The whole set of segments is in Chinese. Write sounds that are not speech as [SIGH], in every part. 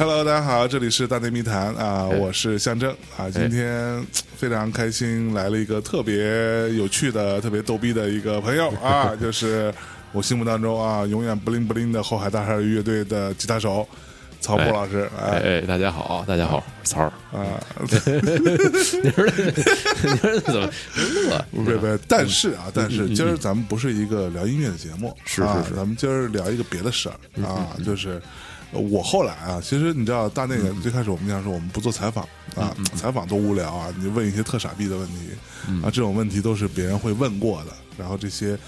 Hello，大家好，这里是大内密谈啊，我是象征啊，今天非常开心来了一个特别有趣的、特别逗逼的一个朋友啊，[LAUGHS] 就是我心目当中啊永远不灵不灵的后海大鲨鱼乐队的吉他手曹波老师，哎哎，大家好，大家好，曹儿啊，[LAUGHS] 你说你说怎么乐？不是不是，但是啊，但是今儿咱们不是一个聊音乐的节目，是啊是。是咱们今儿聊一个别的事儿啊，就是。我后来啊，其实你知道，大内个最开始我们讲说我们不做采访啊，采访多无聊啊，你问一些特傻逼的问题啊，这种问题都是别人会问过的，然后这些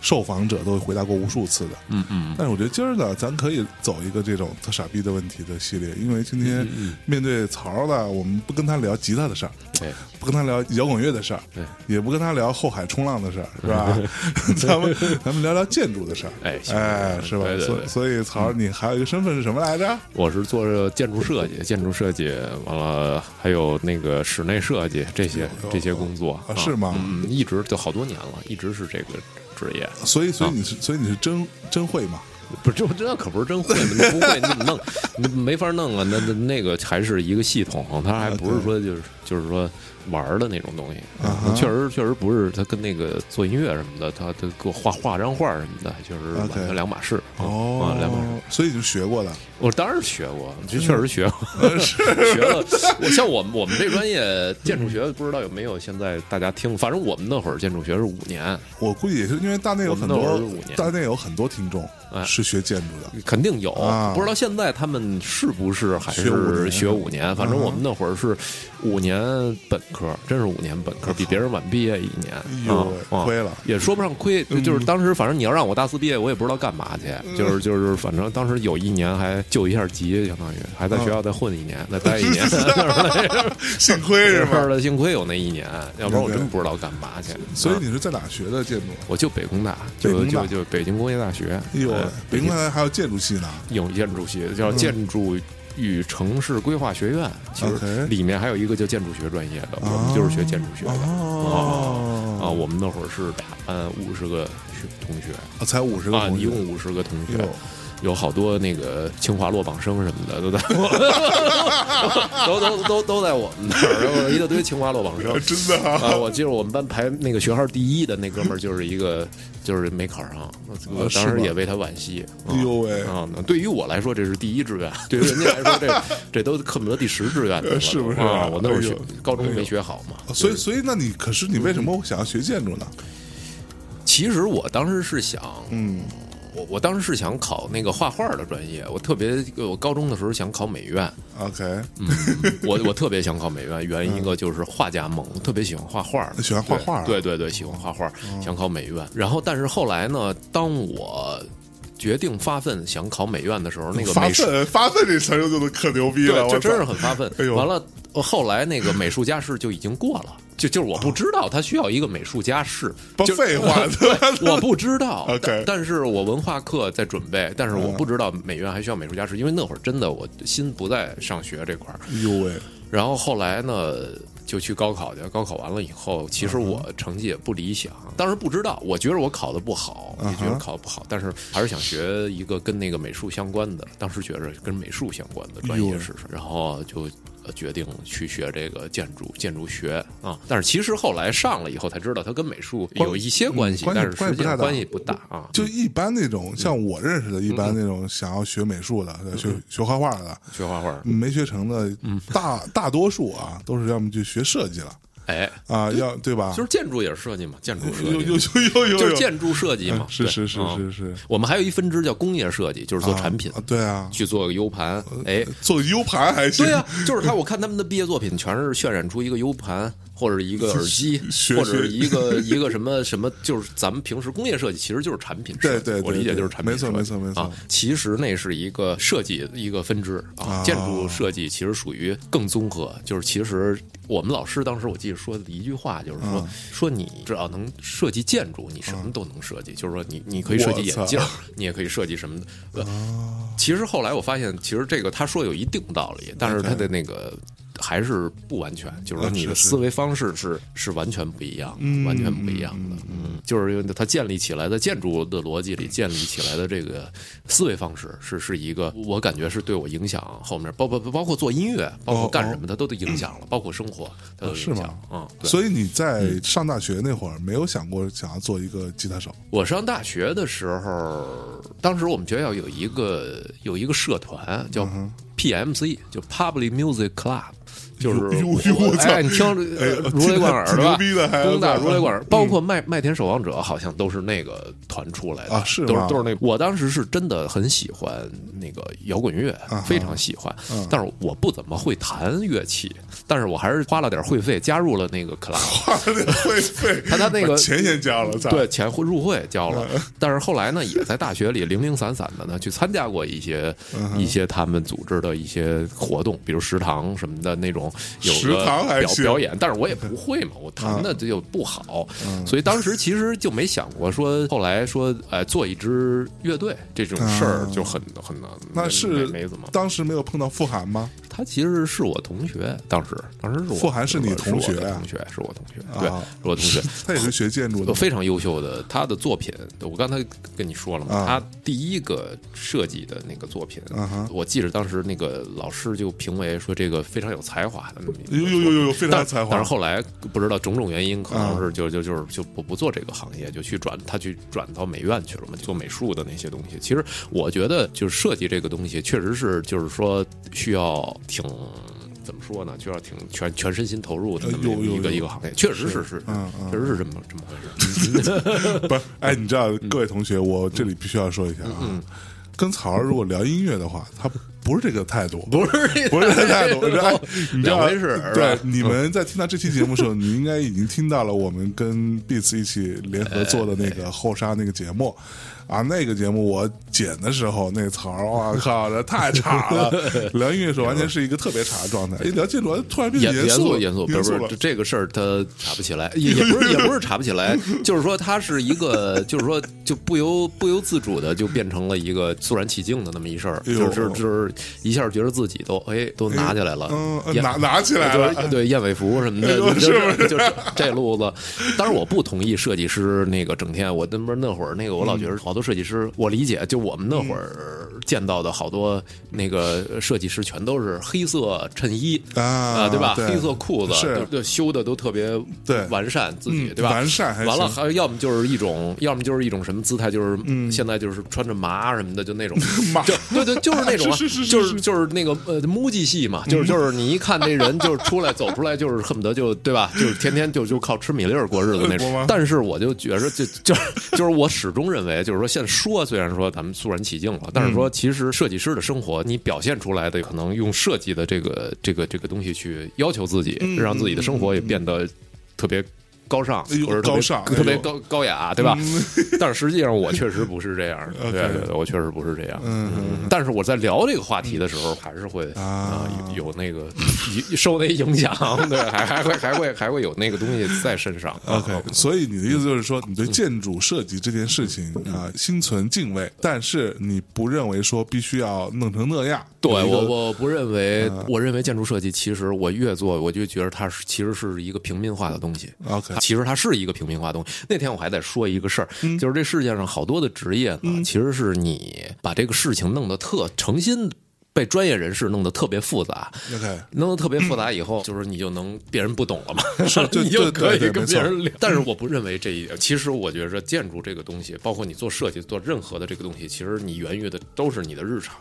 受访者都会回答过无数次的。嗯嗯，但是我觉得今儿呢，咱可以走一个这种特傻逼的问题的系列，因为今天面对曹呢，我们不跟他聊吉他的事儿，对，不跟他聊摇滚乐的事儿，对，也不跟他聊后海冲浪的事儿，是吧？[LAUGHS] 咱们咱们聊聊建筑的事儿，哎行哎，是吧？所所以曹，你还有一个身份是什么来着？我是做建筑设计，建筑设计完了还有那个室内设计这些这些工作。啊是吗？嗯，一直就好多年了，一直是这个职业。所以，所以你是，所以你是真真会吗？不是，这这可不是真会吗？你不会，你怎么弄？你没法弄啊！那那那个还是一个系统，它还不是说就是就是说玩的那种东西。啊哈确实确实不是，它跟那个做音乐什么的，它它给我画画张画什么的，确实完全两码事。哦啊，两码事。，所以就学过的，我当然学过，这确实学过，[LAUGHS] 学了。我像我们我们这专业建筑学，不知道有没有现在大家听？反正我们那会儿建筑学是五年，我估计也是因为大内有很多大内有很多听众哎是学建筑的，肯定有，啊不知道现在他们是不是还是学五年？反正我们那会儿是五年本科，真是五年本科，比别人晚毕业一年。亏了也说不上亏，嗯就是当时反正你要让我大四毕业，我也不知道干嘛去，就是就是反正当时有一年还救一下急，相当于还在学校再混一年，再 [LAUGHS] 待一年，[LAUGHS] 幸亏是是吧？幸亏有那一年，要不然我真不知道干嘛去。所以啊你是在哪学的建筑？我就北工大，就就就北京工业大学，哎呦喂哎，北京大学还有建筑系呢，有建筑系，叫建筑与城市规划学院。其实里面还有一个叫建筑学专业的，我们就是学建筑学的。哦。啊，我们那会儿是大班五十个学同学。啊才五十个啊，一共五十个同学。哟，有好多那个清华落榜生什么的都在 [LAUGHS] 我，都都都都在我们那儿，然后一大堆清华落榜生。[LAUGHS] 真的啊啊，我记得我们班排那个学号第一的那哥们儿，就是一个就是没考上，我当时也为他惋惜。啊哎呦喂啊，那对于我来说这是第一志愿，对于人家来说这这都恨不得第十志愿的了，是不是啊？我那会儿学哎高中没学好嘛，所以所以那你可是你为什么想要学建筑呢？其实我当时是想，嗯，我我当时是想考那个画画的专业，我特别我高中的时候想考美院，OK，嗯，我我特别想考美院，原因一个就是画家梦，特别喜欢画画，喜欢画画啊。对对对，喜欢画画，想考美院。然后但是后来呢，当我决定发奋想考美院的时候，那个发奋发奋这词儿就可牛逼了，我这真是很发奋。哎完了，呃后来那个美术加试就已经过了，就就是我不知道他需要一个美术加试，就不废话 [LAUGHS] [LAUGHS] 我不知道。但是我文化课在准备，但是我不知道美院还需要美术加试，因为那会儿真的我心不在上学这块儿。哎呦喂，然后后来呢，就去高考去。高考完了以后，其实我成绩也不理想，当时不知道，我觉得我考的不好，也觉得考的不好，但是还是想学一个跟那个美术相关的。当时觉着跟美术相关的专业试试，然后就。呃决定去学这个建筑建筑学啊，但是其实后来上了以后才知道，它跟美术有一些关系，关系但是实际上关系不大。关系不大啊。就一般那种像嗯我认识的，一般那种想要学美术的、学学画画的，学画画，没学成的，嗯。大大多数啊，都是要么就学设计了哎，啊，要对吧？就是建筑也是设计嘛，建筑设有有计有有有，就是建筑设计嘛，是是是啊是是，我们还有一分支叫工业设计，就是做产品，啊对啊，去做个 U 盘。哎，做 U 盘还行，对啊、就是他，我看他们的毕业作品全是渲染出一个 U 盘或者一个耳机，或者一个一个什么什么，就是咱们平时工业设计其实就是产品设计，对对对我理解就是产品没错设计没错没错啊。其实那是一个设计一个分支啊，啊建筑设计其实属于更综合，就是其实我们老师当时我记得说的一句话就是说、嗯说你只要能设计建筑，你什么都能设计，就是说你你可以设计眼镜儿，你也可以设计什么的。呃其实后来我发现，其实这个他说有一定道理，但是他的那个。还是不完全，就是说你的思维方式是是完全不一样完全不一样的。嗯，就是因为它建立起来的建筑的逻辑里建立起来的这个思维方式是是一个，我感觉是对我影响后面包包包括做音乐，包括干什么，它都都影响了，包括生活，它都哦是吗？影响。嗯，所以你在上大学那会儿没有想过想要做一个吉他手？我上大学的时候，当时我们学校有一个有一个社团叫嗯 PMC，就 Public Music Club。就是哎，你听如雷贯耳挺的吧？牛逼的还工大如雷贯耳，包括麦麦田守望者，好像都是那个团出来的啊是都是都是那。我当时是真的很喜欢那个摇滚乐，啊非常喜欢嗯，但是我不怎么会弹乐器，但是我还是花了点会费加入了那个 club。花了点会费，[LAUGHS] 他他那个钱先交了，对，钱会入会交了，但是后来呢，也在大学里零零散散的呢去参加过一些、嗯一些他们组织的一些活动，比如食堂什么的那种有食个表堂还行表演，但是我也不会嘛，我弹的就不好，所以当时其实就没想过说后来说哎做一支乐队这种事儿就很很难，那是没没怎么。当时没有碰到傅涵吗？他其实是我同学，当时当时是我傅涵是你同学同学是我同学，对，啊是我同学。[LAUGHS] 他也是学建筑的，[LAUGHS] 非常优秀的，他的作品，我刚才跟你说了嘛，啊他第一个设计的那个作品，我记着当时那个老师就评为说这个非常有才华的，有有有有有非常才华但是后来不知道种种原因，可能啊是就就就是就不不做这个行业，就去转他去转到美院去了嘛，做美术的那些东西。其实我觉得就是设计这个东西，确实是就是说需要挺。怎么说呢？就要挺全全身心投入的呃这么一个一个行业，确实是是，嗯嗯确实是这么这么回事。[LAUGHS] 不是，哎，你知道，各位同学，我这里必须要说一下嗯啊，跟草儿如果聊音乐的话，他不是这个态度，不是不是这个态度，[LAUGHS] 你知道，哎你知道两回事是对，你们在听到这期节目的时候，你应该已经听到了我们跟 Beats 一起联合做的那个后沙那个节目。啊，那个节目我剪的时候，那槽儿，我靠，这太差了！聊音乐的时候完全是一个特别差的状态，一聊建筑突然变严严肃，严肃，不是不是这这个事儿，他查不起来，也也不是也不是查不起来，[LAUGHS] 就是说他是一个，就是说就不由不由自主的就变成了一个肃然起敬的那么一事儿，就是就是一下觉得自己都哎都拿起来了，嗯，拿拿起来了，就对燕尾服什么的，就是这路子。当然我不同意设计师那个整天，我那不是那会儿那个我老觉得好多设计师，我理解，就我们那会儿见到的好多那个设计师全都是黑色衬衣啊对吧？对黑色裤子，是。就就修的都特别对。完善自己，嗯对吧？完善完了，行还要么就是一种，要么就是一种什么姿态，就是现在就是穿着麻什么的，就那种。[LAUGHS] 麻。就对对，就是那种啊，[LAUGHS] 是是是是就是就是那个呃木屐系嘛，就是就是你一看这人就是出来走出来就是恨不得就对吧，[LAUGHS] 就是天天就就靠吃米粒儿过日子那种。但是我就觉着就就是就是我始终认为，就是说现在说虽然说咱们肃然起敬了，但是说嗯其实设计师的生活，你表现出来的可能用设计的这个这个这个东西去要求自己，让自己的生活也变得特别。高尚哎呦或者高尚特别高高雅，对吧？[LAUGHS] 但是实际上我确实不是这样的，对对对，我确实不是这样。嗯嗯但是我在聊这个话题的时候，还是会啊啊有有那个 [LAUGHS] 受那影响，对，还还会还会还会有那个东西在身上。啊 OK，所以你的意思就是说，你对建筑设计这件事情嗯啊心存敬畏，但是你不认为说必须要弄成那样。对我，我不认为，我认为建筑设计其实我越做，我就觉得它是其实是一个平民化的东西。OK 其实它是一个平民化东西。那天我还在说一个事儿，嗯就是这世界上好多的职业呢，其实是你把这个事情弄得特诚心。被专业人士弄得特别复杂 OK 弄得特别复杂以后，就是你就能别人不懂了嘛，[LAUGHS] 是就 [LAUGHS] 你就可以跟别人聊。但是我不认为这一点，其实我觉着建筑这个东西，包括你做设计、做任何的这个东西，其实你源于的都是你的日常，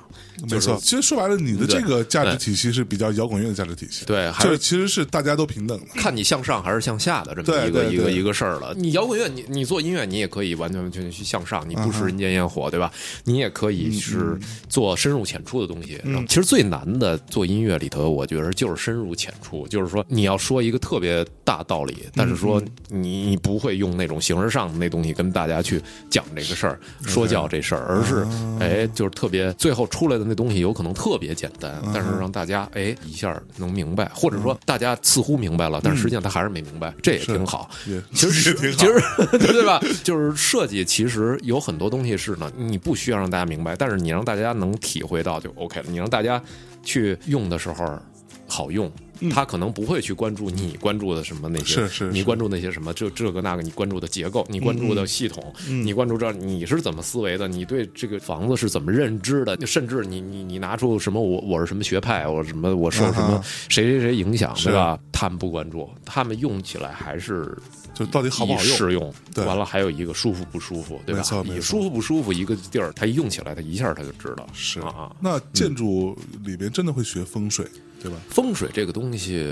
就是没错。其实说白了，你的这个价值体系是比较摇滚乐的价值体系，对还就是其实是大家都平等的。看你向上还是向下的这么一个一个一个事儿了。你摇滚乐，你你做音乐，你也可以完全完全去向上，你不食人间烟火，对吧？你也可以是做深入浅出的东西，嗯，其实最难的做音乐里头，我觉得就是深入浅出，就是说你要说一个特别大道理，但是说你你不会用那种形式上的那东西跟大家去讲这个事儿、说教这事儿，而是哎，就是特别最后出来的那东西有可能特别简单，但是让大家哎一下能明白，或者说大家似乎明白了，但实际上他还是没明白，这也挺好。其实其实 [LAUGHS] 对吧？就是设计其实有很多东西是呢，你不需要让大家明白，但是你让大家能体会到就 OK 了。你让大家去用的时候好用。他可能不会去关注你关注的什么那些，是是，你关注那些什么这这个那个，你关注的结构，你关注的系统，你关注这你是怎么思维的，你对这个房子是怎么认知的，甚至你你你拿出什么我我是什么学派，我什么我受什么谁谁谁影响，是吧？他们不关注，他们用起来还是就到底好不好用？适用，对，完了还有一个舒服不舒服，对吧？你舒服不舒服，一个地儿，他一用起来，他一下他就知道是啊。那建筑里边真的会学风水？对吧？风水这个东西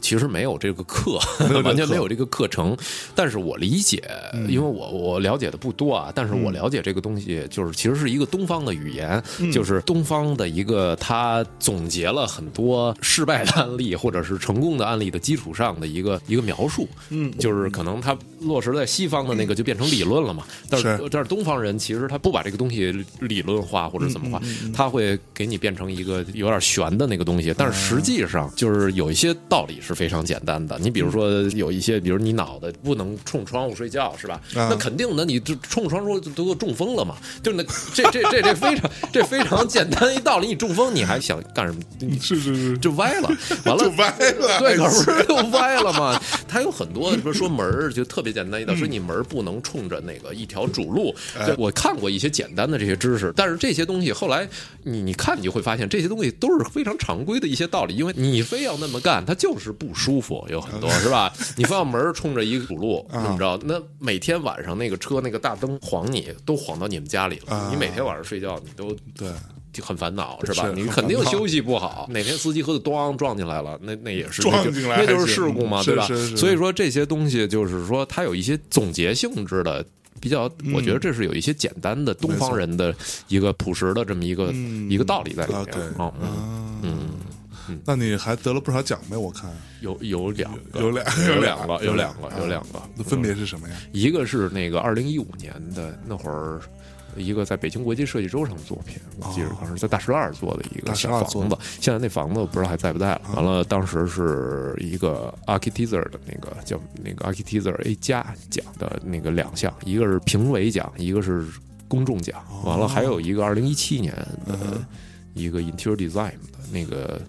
其实没有这个课，[LAUGHS] 完全没有这个课程。但是我理解，因为我我了解的不多啊。但是我了解这个东西，就是其实是一个东方的语言，就是东方的一个，他总结了很多失败的案例或者是成功的案例的基础上的一个一个描述。嗯，就是可能它落实在西方的那个就变成理论了嘛。但是但是东方人其实他不把这个东西理论化或者怎么化，他会给你变成一个有点悬的那个东西。但是实际上，就是有一些道理是非常简单的。你比如说，有一些，比如你脑袋不能冲窗户睡觉，是吧？那肯定的，你这冲窗户都中风了嘛？就是那这这这这非常这非常简单一道理。你中风，你还想干什么？你是是是，就歪了，完了就歪了，对，可不是就歪了嘛？它有很多，比如说门儿，就特别简单一道，说你门儿不能冲着那个一条主路。我看过一些简单的这些知识，但是这些东西后来你你看，你就会发现这些东西都是非常常规的一些道理。因为你非要那么干，他就是不舒服，有很多是吧？你非要门冲着一个主路，怎么着？那每天晚上那个车那个大灯晃你，都晃到你们家里了。你每天晚上睡觉，你都对，很烦恼是吧？你肯定休息不好。哪天司机喝的咣撞进来了，那那也是撞进来，那就是事故嘛，对吧？所以说这些东西就是说，它有一些总结性质的，比较，我觉得这是有一些简单的东方人的一个朴实的这么一个一个道理在里面啊，嗯。那你还得了不少奖呗？我看有有两个，有两有两个，有两个，有两个。那分别是什么呀？一个是那个二零一五年的那会儿，一个在北京国际设计周上的作品，我记得当时在大石栏做的一个小房子。现在那房子不知道还在不在了。完了，当时是一个 Architecture 的那个叫那个 Architecture A 加奖的那个两项，一个是评委奖，一个是公众奖。完了，还有一个二零一七年的一个 Interior Design 的那个。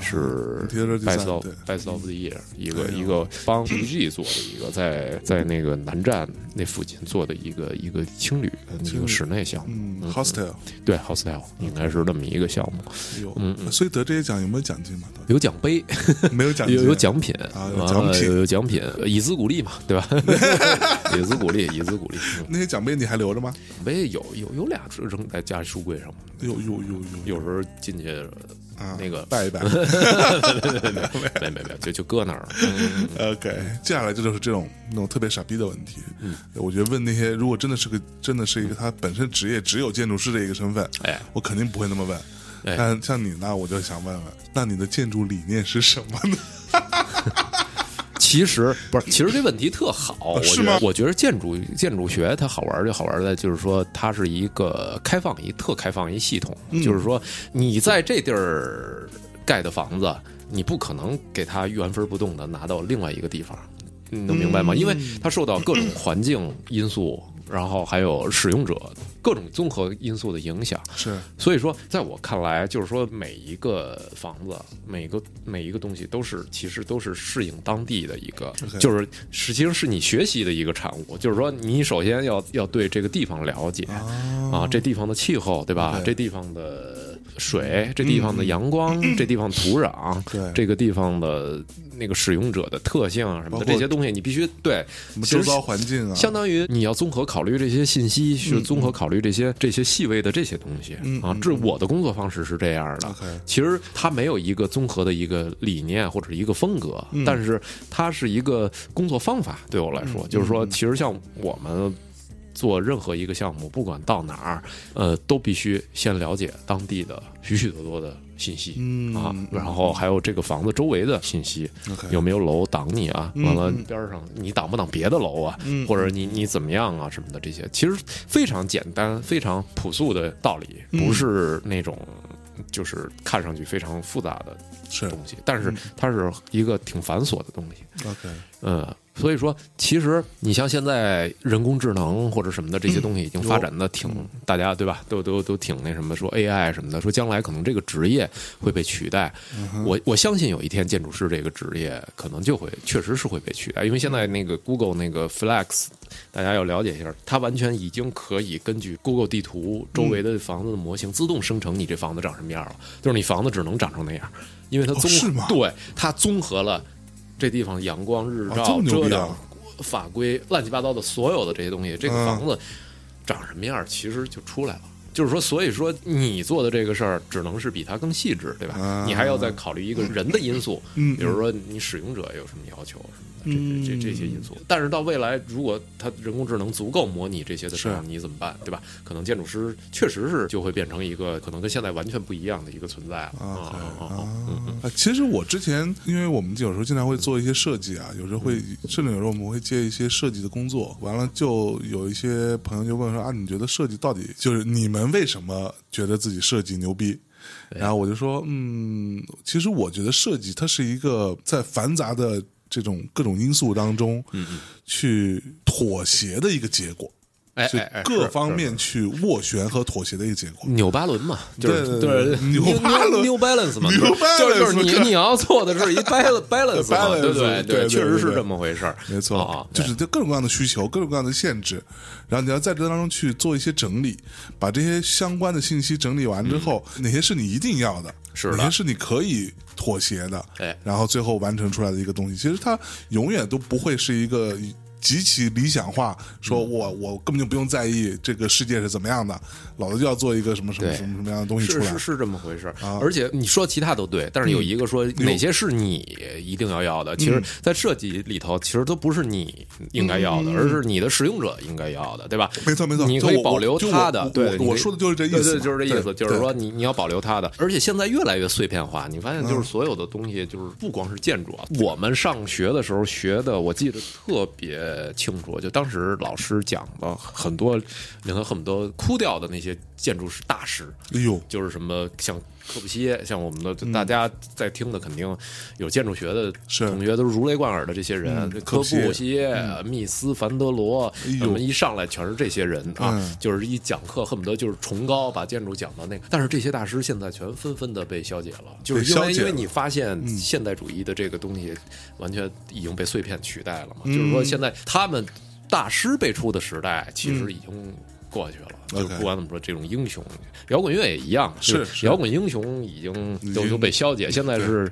是 Best of Best of the Year，一个一个帮 BG 做的一个，在在那个南站那附近做的一个一个青旅一个室内项目，Hostel 对 Hostel 应该是那么一个项目。嗯，所以得这些奖有没有奖金嘛？有奖杯，[LAUGHS] 没有奖金，有有奖品啊，有奖品，有奖品，以资鼓励嘛，对吧？[LAUGHS] 以资鼓励，以资鼓励。那些奖杯你还留着吗？杯有有有俩扔在家书柜上，有有有有，有时候进去。啊，那个拜一拜，没没没，就就搁那儿了。OK，接下来这就是这种那种特别傻逼的问题。嗯，我觉得问那些如果真的是个真的是一个他本身职业只有建筑师的一个身份，哎，我肯定不会那么问。但像你呢，我就想问问，那你的建筑理念是什么呢？其实不是，其实这问题特好，是吗？我觉得建筑建筑学它好玩就好玩在就是说它是一个开放一特开放一系统，就是说你在这地儿盖的房子，你不可能给它原封不动的拿到另外一个地方，你能明白吗？因为它受到各种环境因素。然后还有使用者各种综合因素的影响，是，所以说，在我看来，就是说每一个房子，每个每一个东西都是其实都是适应当地的一个，就是实际上是你学习的一个产物。就是说，你首先要要对这个地方了解啊，这地方的气候，对吧？这地方的水，这地方的阳光，这地方土壤，对，这个地方的。那个使用者的特性啊什么的这些东西，你必须对周遭环境啊，相当于你要综合考虑这些信息，去综合考虑这些这些细微的这些东西啊。这我的工作方式是这样的。其实它没有一个综合的一个理念或者一个风格，但是它是一个工作方法。对我来说，就是说，其实像我们。做任何一个项目，不管到哪儿，呃，都必须先了解当地的许许多多的信息嗯啊，然后还有这个房子周围的信息，有没有楼挡你啊？完了边上你挡不挡别的楼啊？嗯或者你你怎么样啊？什么的这些，其实非常简单、非常朴素的道理，嗯。不是那种就是看上去非常复杂的东西，但是它是一个挺繁琐的东西。OK，嗯，所以说，其实你像现在人工智能或者什么的这些东西已经发展的挺，大家对吧？都都都挺那什么，说 AI 什么的，说将来可能这个职业会被取代。我我相信有一天建筑师这个职业可能就会确实是会被取代，因为现在那个 Google 那个 Flex，大家要了解一下，它完全已经可以根据 Google 地图周围的房子的模型自动生成你这房子长什么样了，就是你房子只能长成那样，因为它综合、哦对它综合了这地方阳光、日哦照、遮挡、法规、乱七八糟的所有的这些东西，这个嗯房子长什么样，其实就出来了。就是说，所以说你做的这个事儿，只能是比它更细致，对吧？啊你还要再考虑一个人的因素，嗯比如说你使用者有什么要求这这这些因素。但是到未来，如果它人工智能足够模拟这些的时候，你怎么办，对吧？可能建筑师确实是就会变成一个可能跟现在完全不一样的一个存在了。啊啊啊！其实我之前，因为我们有时候经常会做一些设计啊，有时候会，甚至有时候我们会接一些设计的工作。完了，就有一些朋友就问说啊，你觉得设计到底就是你们为什么觉得自己设计牛逼？然后我就说，嗯，其实我觉得设计它是一个在繁杂的这种各种因素当中，嗯去妥协的一个结果。是哎哎哎，各方面去斡旋和妥协的一个结果。纽巴伦嘛，就是对对对对 New Balance New Balance 嘛，New 就是就是 Balance 你你要做的是一 [LAUGHS] balance balance 嘛，Balance，对不对？对确实是这么回事儿，没错，啊，就是这各种各样的需求，各种各样的限制，然后你要在这当中去做一些整理，把这些相关的信息整理完之后，哪些是你一定要的，嗯是的哪些是你可以妥协的，哎。然后最后完成出来的一个东西，其实它永远都不会是一个。极其理想化，说嗯我我根本就不用在意这个世界是怎么样的，老子就要做一个什么什么什么什么样的东西出来是是。是这么回事啊而且你说其他都对，但是有一个说哪些是你一定要要的，其嗯实，在设计里头，其实都不是你应该要的，而是你的使用者应该要的，对吧？嗯没错没错你可以保留他的，对，我我说的就是这意思就是这意思，就是说你你要保留他的，而且现在越来越碎片化，你发现嗯就是所有的东西，就是不光是建筑啊，我们上学的时候学的，我记得特别清楚，就当时老师讲了很多令他恨不得哭掉的那些建筑师大师，哎呦，就是什么像科布西耶，像我们的大家在听的，肯定有建筑学的同学都是如雷贯耳的这些人，嗯科科布西耶密斯、凡德罗，一上来全是这些人啊嗯，就是一讲课恨不得就是崇高，把建筑讲到那个。但是这些大师现在全纷纷的被消解了，就是因为因为你发现现代主义的这个东西完全已经被碎片取代了嘛，就是说现在他们大师辈出的时代其实已经过去了。就不管怎么说，这种英雄，摇滚乐也一样，是摇滚英雄已经都都被消解，现在是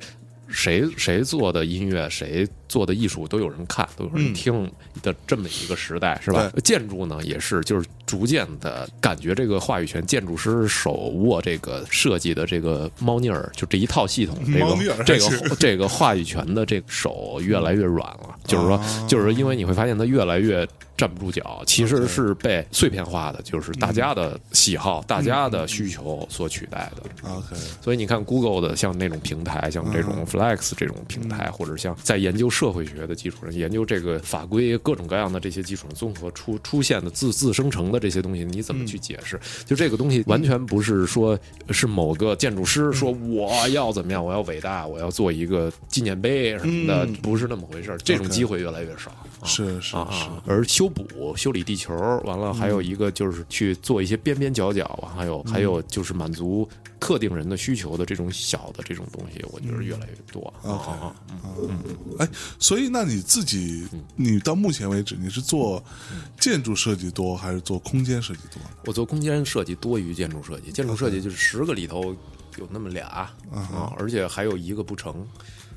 谁谁做的音乐，谁做的艺术都有人看，都有人听的这么一个时代，是吧？建筑呢也是，就是逐渐的感觉这个话语权，建筑师手握这个设计的这个猫腻儿，就这一套系统，这个这个 [LAUGHS] 这个话语权的这个手越来越软了，就是说，就是因为你会发现它越来越。站不住脚，其实是被碎片化的，就是大家的喜好、大家的需求所取代的。OK，所以你看，Google 的像那种平台，像这种 Flex 这种平台，或者像在研究社会学的基础上，研究这个法规各种各样的这些基础上综合出出现的自自生成的这些东西，你怎么去解释？就这个东西完全不是说是某个建筑师说我要怎么样，我要伟大，我要做一个纪念碑什么的，不是那么回事儿。这种机会越来越少。啊。是是啊而修补、修理地球，完了还有一个就是去做一些边边角角啊，还有还有就是满足特定人的需求的这种小的这种东西，我觉得越来越多啊。啊嗯。哎，所以那你自己，你到目前为止，你是做建筑设计多还是做空间设计多？我做空间设计多于建筑设计，建筑设计就是十个里头有那么俩啊，而且还有一个不成。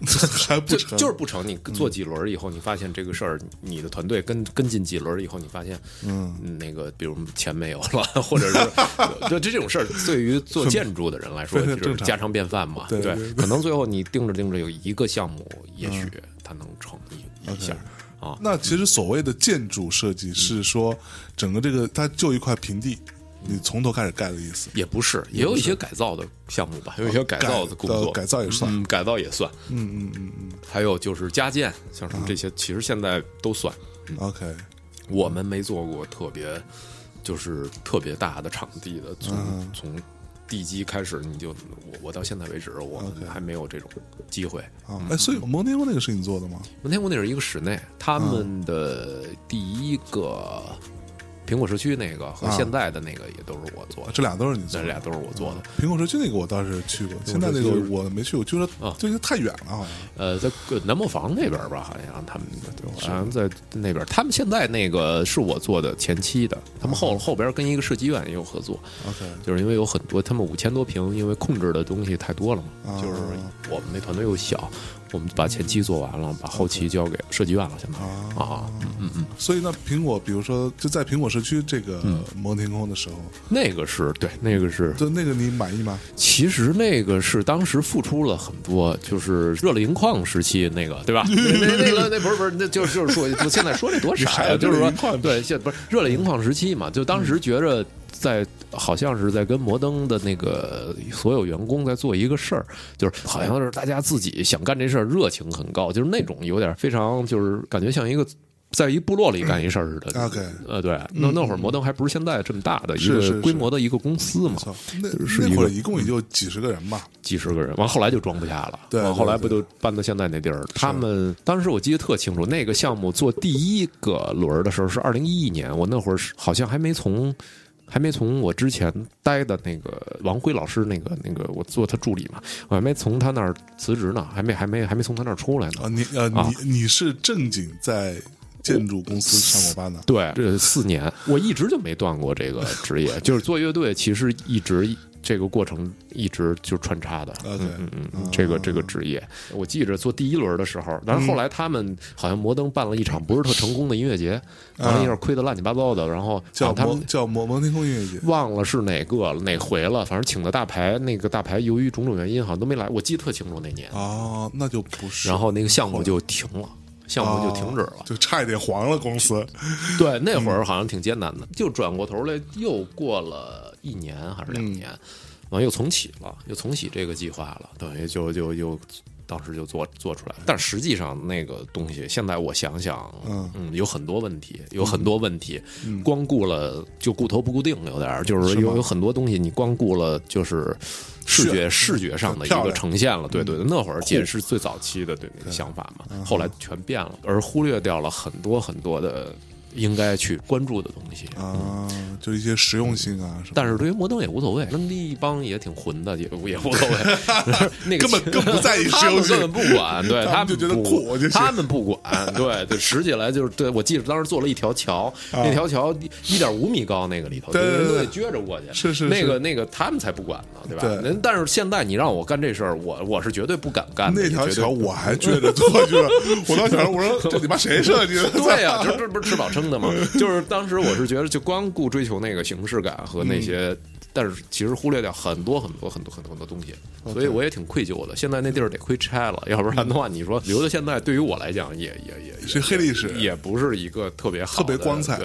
就 [LAUGHS] 还不成？就是不成。你做几轮以后，你发现这个事儿，你的团队跟跟进几轮以后，你发现，嗯，那个比如钱没有了，[LAUGHS] 或者是就这种事儿，对于做建筑的人来说，就是家常便饭嘛。对可能最后你盯着盯着有一个项目，也许它能成一一下。啊。那其实所谓的建筑设计是说，整个这个它就一块平地，你从头开始盖的意思。也不是，也有一些改造的项目吧，有一些改造的工作，改造也算，嗯，改造也算，嗯嗯嗯嗯。还有就是加建，像什么这些，其实现在都算。OK，我们没做过特别，就是特别大的场地的，从从地基开始，你就我我到现在为止，我们还没有这种机会。啊，哎，所以蒙天屋那个是你做的吗？蒙天屋那是一个室内，他们的第一个苹果社区那个和现在的那个也都是我做的，这俩都是你做的，这俩都是我做的。苹果社区那个我倒是去过，现在那个我没去过，就是啊，这个太远了，好像。呃，在南磨房那边吧，好像他们好像在那边。他们现在那个是我做的前期的，他们后后边跟一个设计院也有合作。OK，就是因为有很多他们五千多平，因为控制的东西太多了嘛，就是我们那团队又小。我们把前期做完了，把后期交给设计院了，现在啊，嗯嗯。所以那苹果，比如说就在苹果社区这个蒙天空的时候，那个是对，那个是，就那个你满意吗？其实那个是当时付出了很多，就是热泪盈眶时期那个，对吧？[LAUGHS] 那那个那不是不是，那就就是说，现在说这多 [LAUGHS] 傻呀，就是说，对，现不是热泪盈眶时期嘛，就当时觉着。在好像是在跟摩登的那个所有员工在做一个事儿，就是好像是大家自己想干这事儿，热情很高，就是那种有点非常就是感觉像一个在一部落里干一事儿似的。OK，呃，对，那那会儿摩登还不是现在这么大的一个规模的一个公司嘛？那那会儿一共也就几十个人吧，几十个人，完后来就装不下了。对，后来不就搬到现在那地儿？他们当时我记得特清楚，那个项目做第一个轮儿的时候是二零一一年，我那会儿好像还没从。还没从我之前待的那个王辉老师那个那个我做他助理嘛，我还没从他那儿辞职呢，还没还没还没从他那儿出来呢。啊，你呃你你是正经在建筑公司上过班的？对，这四年我一直就没断过这个职业，[LAUGHS] 就是做乐队，其实一直。这个过程一直就穿插的，嗯嗯嗯，这个这个职业，我记着做第一轮的时候，但是后来他们好像摩登办了一场不是特成功的音乐节，完了一下亏得乱七八糟的，然后叫他们叫摩摩天空音乐节，忘了是哪个哪回了，反正请的大牌，那个大牌由于种种原因好像都没来，我记得特清楚那年。哦，那就不是。然后那个项目就停了。项目就停止了，就差一点黄了公司。[LAUGHS] 对，那会儿好像挺艰难的，就转过头来，又过了一年还是两年，完又重启了，又重启这个计划了，等于就就又当时就做做出来。但实际上那个东西，现在我想想，嗯。嗯，有很多问题，有很多问题，光顾了就顾头不顾腚，有点就是有有很多东西，你光顾了就是。视觉视觉上的一个呈现了，对对对，那会儿也是最早期的对那个想法嘛，后来全变了，而忽略掉了很多很多的应该去关注的东西啊，就一些实用性啊。但是对于摩登也无所谓，那一帮也挺混的，也也无所谓，[LAUGHS] 那个根本更不在意实用性，根本不管，对他们就觉得酷，他们不管，对对，拾起来就是对我记得当时做了一条桥，那条桥一点五米高，那个里头人都得撅着过去，是是那个那个他们才不管呢，对吧？人但是现在你让我干这事儿，我我是绝对不敢干的。那条桥我还撅着过去了，我当时我说这你妈谁设计的？[LAUGHS] 对呀，这这不是吃饱撑的吗？就是当时我是觉得，就光顾追求那个形式感和那些，但是其实忽略掉很多很多很多很多很多东西，所以我也挺愧疚的。现在那地儿得亏拆了，要不然的话，你说留到现在，对于我来讲，也也也是黑历史，也不是一个特别好、特别光彩。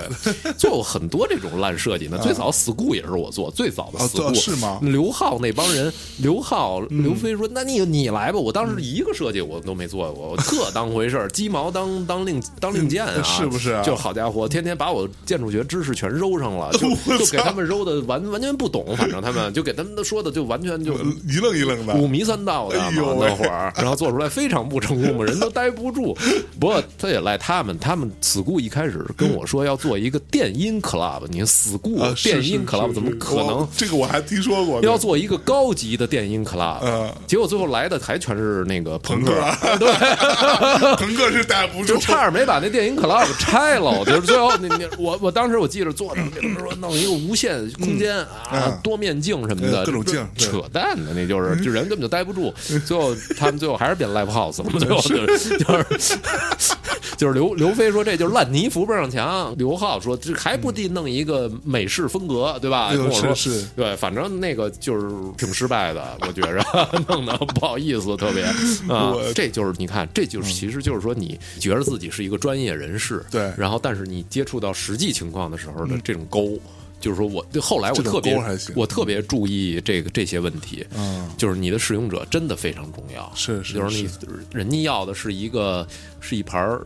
做过很多这种烂设计呢。最早 school 也是我做，最早的 school 是吗？刘浩那帮人，刘浩、刘飞说：“那你你来吧。”我当时一个设计我都没做过，我特当回事儿，鸡毛当当令当令箭啊，是不是？就好家伙，天天把我建筑学知识全揉上了，就就给他们揉的完完全不懂，反正他们就给他们说的就完全就一愣一愣的，五迷三道的嘛那会儿，然后做出来非常不成功嘛，人都待不住。不过他也赖他们，他们 school 一开始跟我说要做一个电音 club，你 school 电音 club 怎么可能？这个我还听说过，要做一个高级的电音 club，结果最后来的还全是那个朋克，对，[LAUGHS] 朋克是待不住，就差点没把那电音 club 拆了。就是最后，那那我我当时我记着坐着，说弄一个无限空间啊，多面镜什么的，各种镜，扯淡的，那就是就人根本就待不住。最后他们最后还是变 live house 了，[LAUGHS] 最后就是 [LAUGHS] 就是 [LAUGHS] 就是刘刘飞说这就是烂泥扶不上墙，刘浩说这还不得弄一个美式风格，对吧？跟我说是是，对，反正那个就是挺失败的，我觉着弄得不好意思，特别啊，这就是你看，这就是其实就是说你觉得自己是一个专业人士，对，然后但是你接触到实际情况的时候的这种沟。就是说，我后来我特别我特别注意这个这些问题，嗯，就是你的使用者真的非常重要，是是，就是。你人家要的是一个是一盘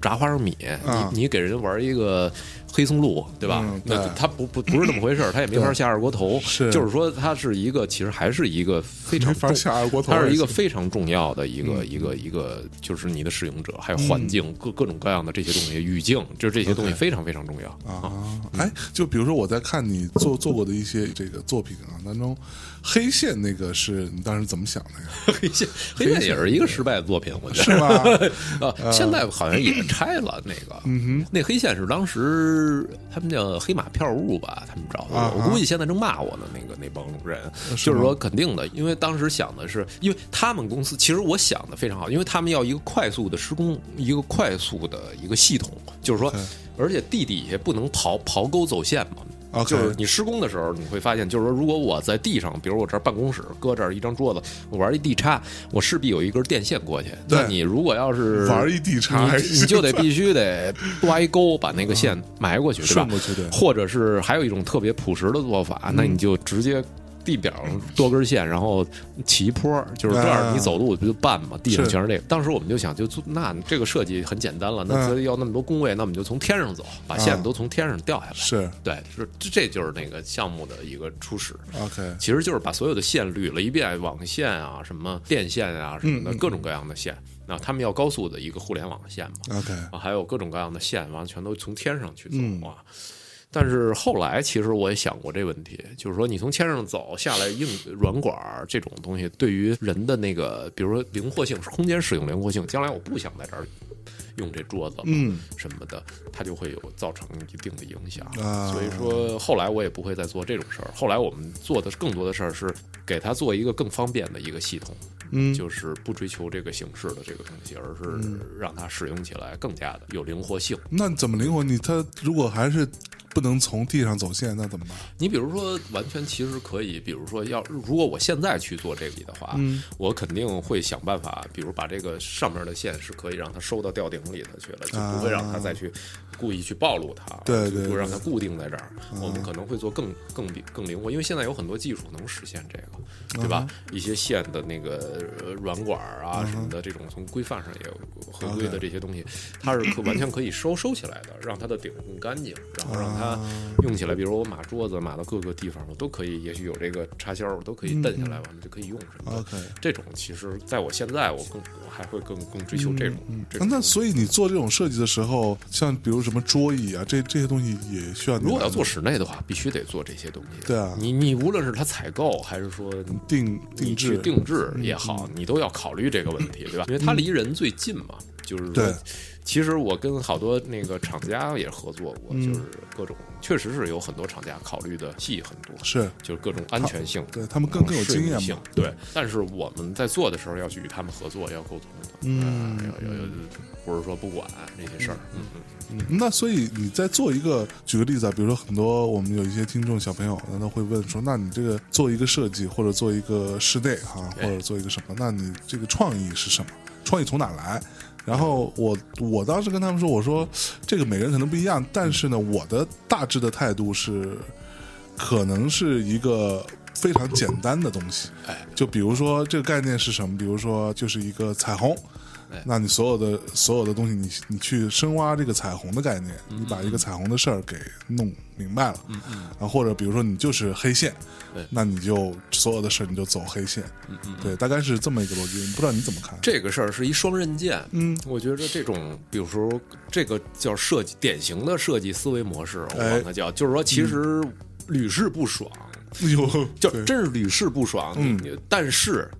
炸花生米，你你给人玩一个。黑松露，对吧？那它不不不是那么回事儿，它也没法下二锅头。是，就是说，它是一个，其实还是一个非常下二锅头，它是一个非常重要的一个一个一个，就是你的使用者，还有环境各各种各样的这些东西，语境，就是这些东西非常非常重要啊。哎，就比如说我在看你做做过的一些这个作品啊当中。黑线那个是你当时怎么想的呀？[LAUGHS] 黑线，黑线也是一个失败的作品，我觉得是吗？[LAUGHS] 啊，现在好像也拆了那个。嗯哼，那黑线是当时他们叫黑马票务吧，他们找的。我估计现在正骂我呢，那个那帮人，就是说肯定的，因为当时想的是，因为他们公司其实我想的非常好，因为他们要一个快速的施工，一个快速的一个系统，就是说，而且地底下不能刨刨沟走线嘛。啊，就是你施工的时候，你会发现，就是说，如果我在地上，比如我这儿办公室搁这儿一张桌子，我玩一地插，我势必有一根电线过去。那你如果要是玩一地插，你就得必须得挖一沟，把那个线埋过去，对吧？或者是还有一种特别朴实的做法，那你就直接。地表多根线，然后起坡，就是这样，你走路不就绊嘛？地上全是这个。当时我们就想，就那这个设计很简单了，那要那么多工位，那我们就从天上走，把线都从天上掉下来。是对，是这就是那个项目的一个初始。OK，其实就是把所有的线捋了一遍，网线啊，什么电线啊，什么的各种各样的线。那他们要高速的一个互联网线嘛？OK，还有各种各样的线，完全都从天上去走啊。但是后来，其实我也想过这问题，就是说，你从天上走下来，硬软管这种东西，对于人的那个，比如说灵活性、空间使用灵活性，将来我不想在这儿用这桌子，嗯，什么的，它就会有造成一定的影响。所以说，后来我也不会再做这种事儿。后来我们做的更多的事儿是给他做一个更方便的一个系统，嗯，就是不追求这个形式的这个东西，而是让它使用起来更加的有灵活性。那怎么灵活？你它如果还是。不能从地上走线，那怎么办？你比如说，完全其实可以，比如说，要如果我现在去做这笔的话，我肯定会想办法，比如把这个上面的线是可以让它收到吊顶里头去了，就不会让它再去故意去暴露它，对对，就让它固定在这儿。我们可能会做更更更灵活，因为现在有很多技术能实现这个，对吧？一些线的那个软管啊什么的，这种从规范上也有合规的这些东西，它是可完全可以收收起来的，让它的顶更干净，然后让。它用起来，比如我码桌子码到各个地方，我都可以，也许有这个插销，我都可以蹬下来，完了就可以用什么的。OK，这种其实在我现在，我更我还会更更追求这种。那所以你做这种设计的时候，像比如什么桌椅啊，这这些东西也需要。如果要做室内的话，必须得做这些东西。对啊，你你无论是它采购还是说定定制定制也好，你都要考虑这个问题，对吧？因为它离人最近嘛，就是说。其实我跟好多那个厂家也合作过，就是各种确实是有很多厂家考虑的细很多，是就是各种安全性，对他们更更有经验性，对。但是我们在做的时候要去与他们合作，要沟通的，嗯，要要不是说不管这些事儿，嗯嗯嗯。那所以你在做一个，举个例子啊，比如说很多我们有一些听众小朋友，难道会问说，那你这个做一个设计或者做一个室内哈，或者做一个什么，那你这个创意是什么？创意从哪来？然后我我当时跟他们说，我说这个每个人可能不一样，但是呢，我的大致的态度是，可能是一个非常简单的东西。哎，就比如说这个概念是什么？比如说就是一个彩虹。那你所有的所有的东西，你你去深挖这个彩虹的概念，你把一个彩虹的事儿给弄明白了，嗯嗯，啊，或者比如说你就是黑线，对，那你就所有的事儿你就走黑线，嗯嗯，对，大概是这么一个逻辑，不知道你怎么看？这个事儿是一双刃剑，嗯，我觉得这种，比如说这个叫设计典型的设计思维模式，我管它叫，就是说其实屡试不爽，哎呦就真是屡试不爽，嗯，但是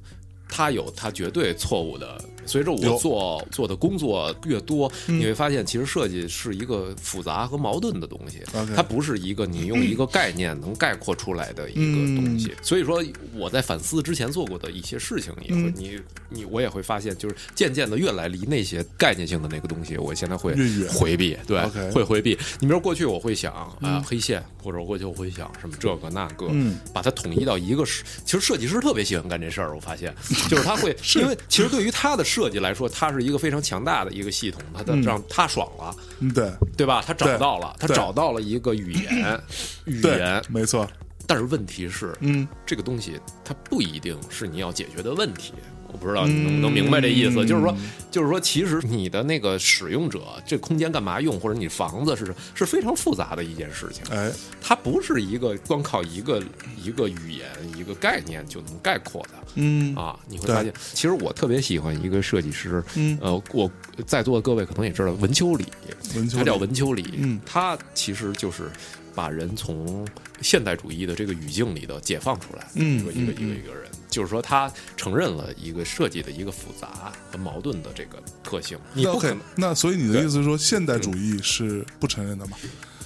它有它绝对错误的。随着我做做的工作越多，嗯。你会发现，其实设计是一个复杂和矛盾的东西它不是一个你用一个概念能概括出来的一个东嗯。西。所以说，我在反思之前做过的一些事情，也嗯。会你你我也会发现，就是渐渐的越来离那些概念性的那个东西，我现在会回避，对会回避。你比如过去我会想啊，黑线，或者过去我会想什么这个那个，嗯。把它统一到一个，其实设计师特别喜欢干这事儿，我发现，[LAUGHS] 就是他会，因为其实对于他的设计来说，它是一个非常强大的一个系统，它的让他爽了，嗯，对对吧？他找到了，他找到了一个语言，[CLEARS THROAT] 语言，，没错，但是问题是，嗯，这个东西它不一定是你要解决的问题。我不知道你能不能明白这意思，嗯就是说，就是说，其实你的那个使用者，这空间干嘛用，或者你房子是是非常复杂的一件事情。哎，它不是一个光靠一个一个语言、一个概念就能概括的嗯啊！你会发现，其实我特别喜欢一个设计师，嗯呃，我在座的各位可能也知道文丘里，文丘里他叫文丘里，嗯他其实就是把人从现代主义的这个语境里头解放出来，嗯一个一个嗯一个一个人，就是说他承认了一个设计的一个复杂和矛盾的这个特性，你不可 OK，能。那所以你的意思是说，现代主义是不承认的吗？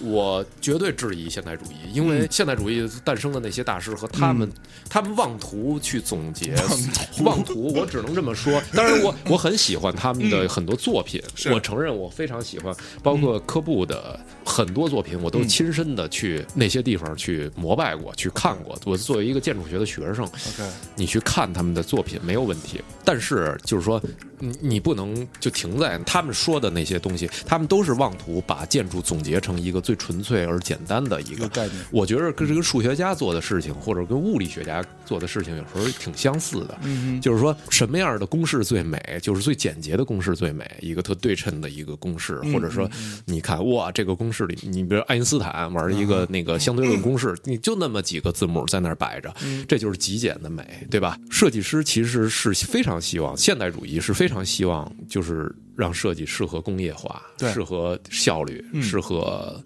我绝对质疑现代主义，因嗯。为现代主义诞生的那些大师和他们，他们妄图去总结，妄图，我只能这么说。[LAUGHS] 当然我，我很喜欢他们的很多作品，是。我承认我非常喜欢，包括科布的很多作品，我都亲身的去那些地方去膜拜过，去看过。我作为一个建筑学的学生你去看他们的作品没有问题，但是就是说，你你不能就停在他们说的那些东西，他们都是妄图把建筑总结成一个最纯粹而简单的一个概念我觉得跟这个数学家做的事情，或者跟物理学家做的事情，有时候挺相似的。嗯就是说，什么样的公式最美，就是最简洁的公式最美，一个特对称的一个公式，嗯或者说，你看哇，这个公式里，你比如爱因斯坦玩一啊个那个相对论公式，你就那么几个字母在那儿摆着，嗯这就是极简的美，对吧？设计师其实是非常希望，现代主义是非常希望，就是让设计适合工业化，对。适合效率，适合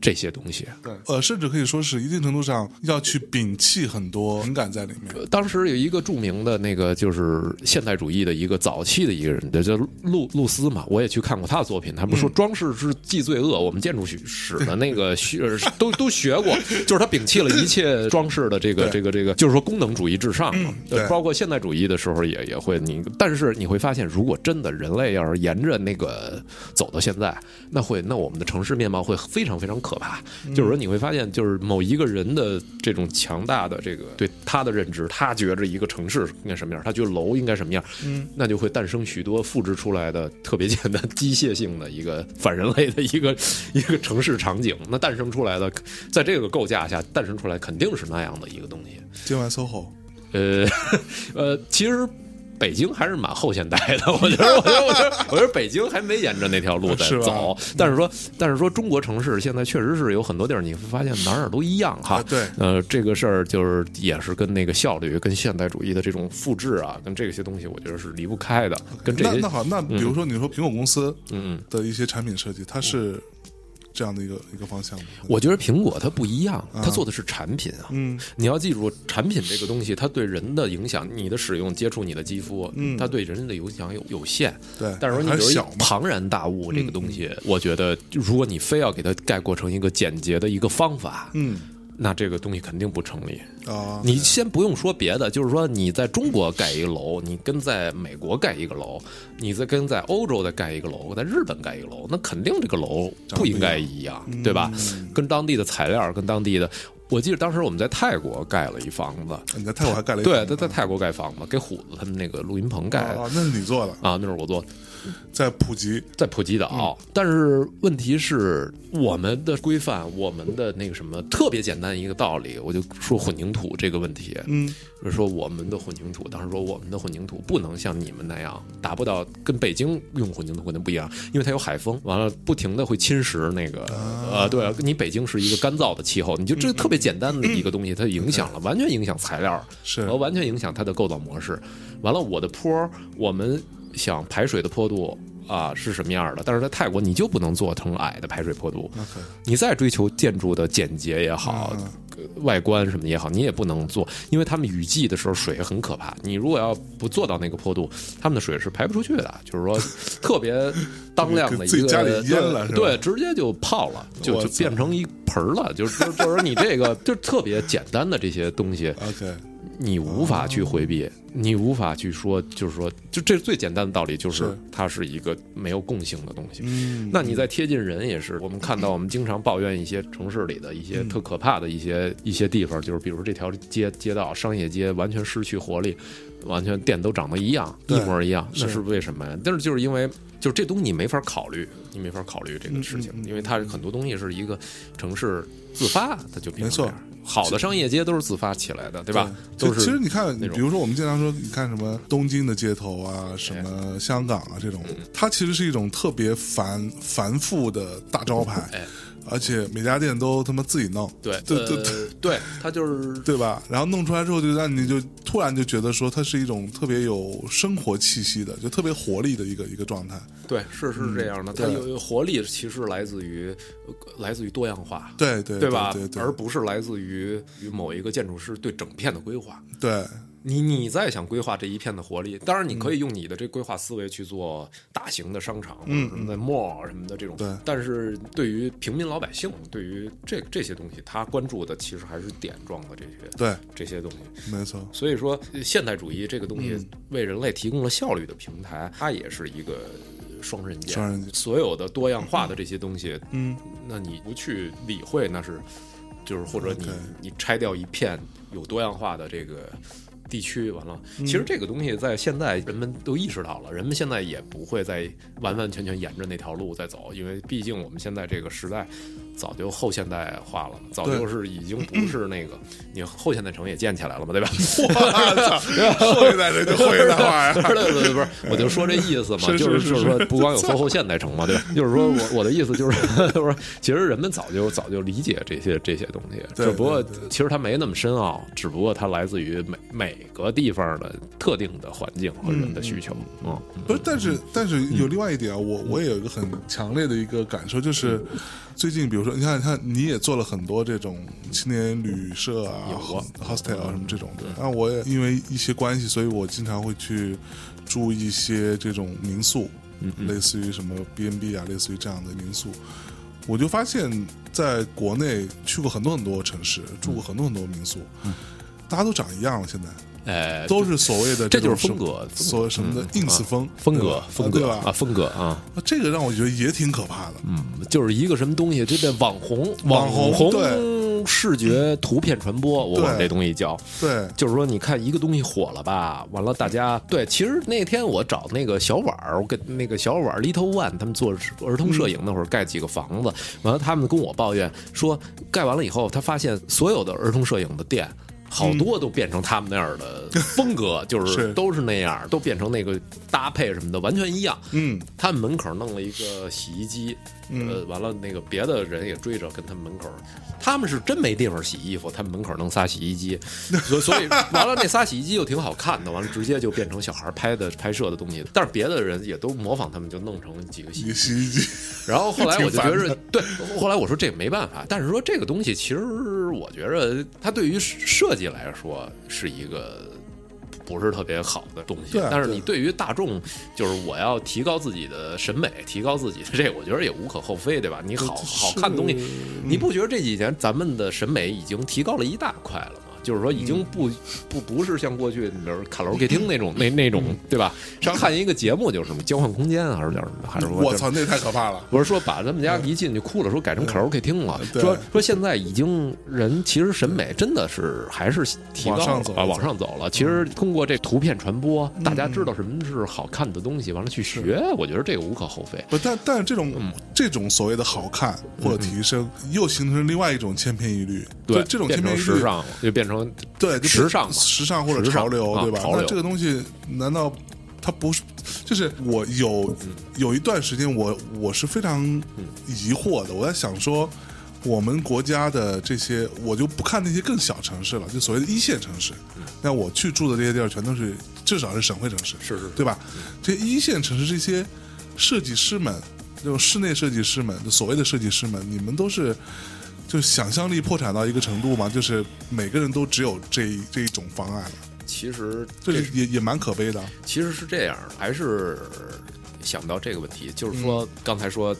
这些东西。对，呃，甚至可以说是一定程度上要去摒弃很多情感在里面。当时有一个著名的那个就是现代主义的一个早期的一个人，叫路路斯嘛，我也去看过他的作品。他不是说装饰是既罪恶，我们建筑史的那个学 [LAUGHS] 都都学过，就是他摒弃了一切装饰的这个这个这个，就是说功能主义至上嘛。对包括现代主义的时候也也会你，但是你会发现，如果真的人类要是沿着那个走到现在，那会那我们的城市面貌会非常非常可怕。就是说你会发现，就是某一个人的这种强大的这个对他的认知，他觉着一个城市应该什么样，他觉得楼应该什么样，嗯，那就会诞生许多复制出来的特别简单、[LAUGHS] 机械性的一个反人类的一个一个城市场景。那诞生出来的，在这个构架下诞生出来，肯定是那样的一个东西。今晚 SOHO，呃 [LAUGHS] 呃，其实。北京还是蛮后现代的，[LAUGHS] 我觉得，我觉得，我觉得，我觉得北京还没沿着那条路在走。但是说，但是说，中国城市现在确实是有很多地儿，你会发现哪儿哪儿都一样哈啊。对呃，这个事儿就是也是跟那个效率、跟现代主义的这种复制啊，跟这些东西，我觉得是离不开的。跟这些那那，好，那比如说你说苹果公司嗯嗯，的一些产品设计，它是这样的一个一个方向吗？我觉得苹果它不一样，它做的是产品啊。嗯。你要记住，产品这个东西，它对人的影响，你的使用接触你的肌肤，嗯。它对人的影响有有限。对，但是说你比如一庞然大物这个东西，我觉得如果你非要给它概括成一个简洁的一个方法，嗯那这个东西肯定不成立。啊，你先不用说别的，就是说你在中国盖一个楼，你跟在美国盖一个楼，你再跟在欧洲再盖一个楼，在日本盖一个楼，那肯定这个楼不应该一样，对吧？跟当地的材料，跟当地的，我记得当时我们在泰国盖了一房子，你在泰国还盖了一对，房在在泰国盖房子，给虎子他们那个录音棚盖。的啊，那是你做的，啊，那是我做的。在普吉，在普吉岛，但是问题是我们的规范，我们的那个什么特别简单一个道理，我就说混凝土这个问题，嗯。就是说我们的混凝土，当时说我们的混凝土不能像你们那样达不到跟北京用混凝土可能不一样，因为它有海风，完了不停的会侵蚀那个呃，对你北京是一个干燥的气候，你就这特别简单的一个东西，它影响了，完全影响材料，是。然后完全影响它的构造模式。完了，我的坡儿，我们想排水的坡度啊是什么样的？但是在泰国你就不能做成矮的排水坡度。你再追求建筑的简洁也好，外观什么也好，你也不能做，因为他们雨季的时候水很可怕。你如果要不做到那个坡度，他们的水是排不出去的，就是说 [LAUGHS] 特别当量的一个，对，直接就泡了，就就变成一盆了，就是就是你这个就特别简单的这些东西。[LAUGHS] OK。你无法去回避，你无法去说，就是说，就这最简单的道理，就是它是一个没有共性的东西。嗯，那你在贴近人也是，我们看到我们经常抱怨一些城市里的一些特可怕的一些一些地方，就是比如这条街街道、商业街完全失去活力，完全店都长得一样，一模一样，那是为什么呀？但是就是因为，就是这东西你没法考虑，你没法考虑这个事情，因为它很多东西是一个城市自发，它就没错。好的商业街都是自发起来的，对吧？都是。其实你看，比如说我们经常说，你看什么东京的街头啊，什么香港啊这种，它其实是一种特别繁繁复的大招牌。而且每家店都他妈自己弄，对对对对，对他就是 [LAUGHS] 对吧？然后弄出来之后，就让你就突然就觉得说，它是一种特别有生活气息的，就特别活力的一个一个状态。对，是是这样的，它有活力，其实来自于来自于多样化，对对对而不是来自于于某一个建筑师对整片的规划。对。你你再想规划这一片的活力，当然你可以用你的这规划思维去做大型的商场，嗯，那 mall 什么的这种，对。但是对于平民老百姓，对于这这些东西，他关注的其实还是点状的这些，对这些东西，没错。所以说，现代主义这个东西为人类提供了效率的平台，它也是一个双刃剑。双刃剑。所有的多样化的这些东西，嗯，那你不去理会，那是就是或者你你拆掉一片有多样化的这个。地区完了，其实这个东西在现在人们都意识到了，人们现在也不会再完完全全沿着那条路在走，因为毕竟我们现在这个时代。早就后现代化了，早就是已经不是那个 [CLEARS THROAT] 你后现代城也建起来了嘛，对吧？[LAUGHS] 后现代人就后现代化呀，[LAUGHS] 不是不是，[LAUGHS] 我就说这意思嘛，就是就是说不光有后后现代城嘛，对吧？就是说我我的意思就是说，其实人们早就早就理解这些这些东西，只不过其实它没那么深奥，只不过它来自于每每个地方的特定的环境和人的需求。嗯，不是，但是但是有另外一点啊，我我也有一个很强烈的一个感受，就是最近比如。你看，你看你也做了很多这种青年旅社啊、hostel 啊什么这种的。那我也因为一些关系，所以我经常会去住一些这种民宿，类似于什么 B N B 啊，类似于这样的民宿。我就发现，在国内去过很多很多城市，住过很多很多民宿，大家都长一样了，现在。哎，都是所谓的，这就是风格，所什么的 ins 风风格风格啊，风格啊，这个让我觉得也挺可怕的。嗯，就是一个什么东西，这叫网红网红对视觉图片传播，我管这东西叫对，就是说，你看一个东西火了吧，完了大家对，其实那天我找那个小婉儿，我跟那个小婉儿 Little One 他们做儿童摄影那会儿盖几个房子，完了他们跟我抱怨说，盖完了以后，他发现所有的儿童摄影的店。好多都变成他们那样的风格，就是。都是那样，都变成那个搭配什么的完全一样。嗯，他们门口弄了一个洗衣机，呃，完了那个别的人也追着跟他们门口。他们是真没地方洗衣服，他们门口弄仨洗衣机，所所以 [LAUGHS] 完了那仨洗衣机又挺好看的，完了直接就变成小孩拍的拍摄的东西。但是别的人也都模仿他们，就弄成几个洗衣机。然后后来我就觉着，[LAUGHS] 对，后来我说这没办法。但是说这个东西其实我觉着它对于设计来说是一个。不是特别好的东西，但是你对于大众，就是我要提高自己的审美，提高自己的这，我觉得也无可厚非，对吧？你好好看的东西，你不觉得这几年咱们的审美已经提高了一大块了吗？就是说，已经不不不是像过去，比如卡拉 OK 厅那种那那种，对吧？上看一个节目就是什么交换空间还是叫什么？还是我操，那太可怕了！不是说把咱们家一进去哭了，说改成卡拉 OK 厅了。说说现在已经人其实审美真的是还是提高啊，往上走了。其实通过这图片传播，大家知道什么是好看的东西，完了去学，我觉得这个无可厚非。不，但但是这种这种所谓的好看或者提升，又形成另外一种千篇一律。对，这种千篇一律时尚就变成。对，时尚，时尚或者潮流，对吧？那这个东西难道它不是？就是我有有一段时间，我我是非常疑惑的。我在想说，我们国家的这些，我就不看那些更小城市了，就所谓的一线城市。那我去住的这些地儿，全都是至少是省会城市，是是，对吧？这一线城市这些设计师们，这种室内设计师们，所谓的设计师们，你们都是。就想象力破产到一个程度嘛，就是每个人都只有这一这一种方案了，其实这是也也蛮可悲的。其实是这样，还是想到这个问题，就是说刚才说。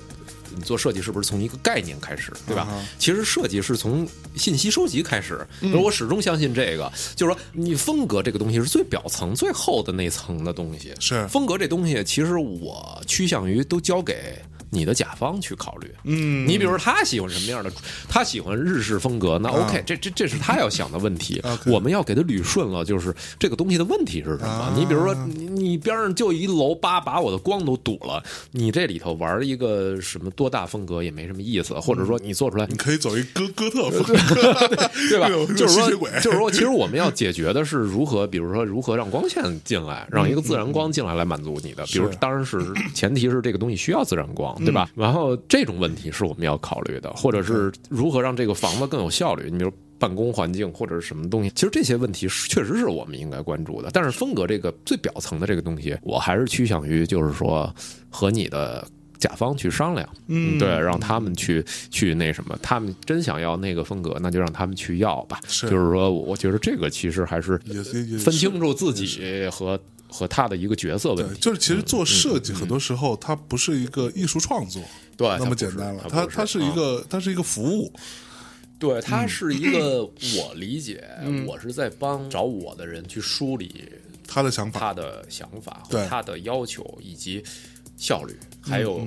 你做设计是不是从一个概念开始，对吧？其实设计是从信息收集开始。而我始终相信这个，就是说你风格这个东西是最表层、最厚的那层的东西。是风格这东西，其实我趋向于都交给你的甲方去考虑。嗯，你比如说他喜欢什么样的，他喜欢日式风格，那 OK，、这这这是他要想的问题。[LAUGHS] 我们要给他捋顺了，就是这个东西的问题是什么？啊你比如说，你你边上就一楼，吧把我的光都堵了，你这里头玩一个什么多大风格也没什么意思，或者说你做出来你可以走一哥哥特风 [LAUGHS] 格，对吧？就是说就是说，其实我们要解决的是如何，比如说如何让光线进来，让一个自然光进来来满足你的。比如，当然是前提是这个东西需要自然光，对吧？然后这种问题是我们要考虑的，或者是如何让这个房子更有效率。你比如。办公环境或者是什么东西，其实这些问题是确实是我们应该关注的。但是风格这个最表层的这个东西，我还是趋向于就是说和你的甲方去商量，嗯对，让他们去去那什么，他们真想要那个风格，那就让他们去要吧。是就是说，我觉得这个其实还是分清楚自己和和他的一个角色问，题。就是其实做设嗯计很多时候它不是一个艺术创作对，那么简单了，它不它它是一啊。个它是一个服务，对，它是一个我理解，嗯。我是在帮找我的人去梳理他的想法。他的想法对。他的要求以及效率，还有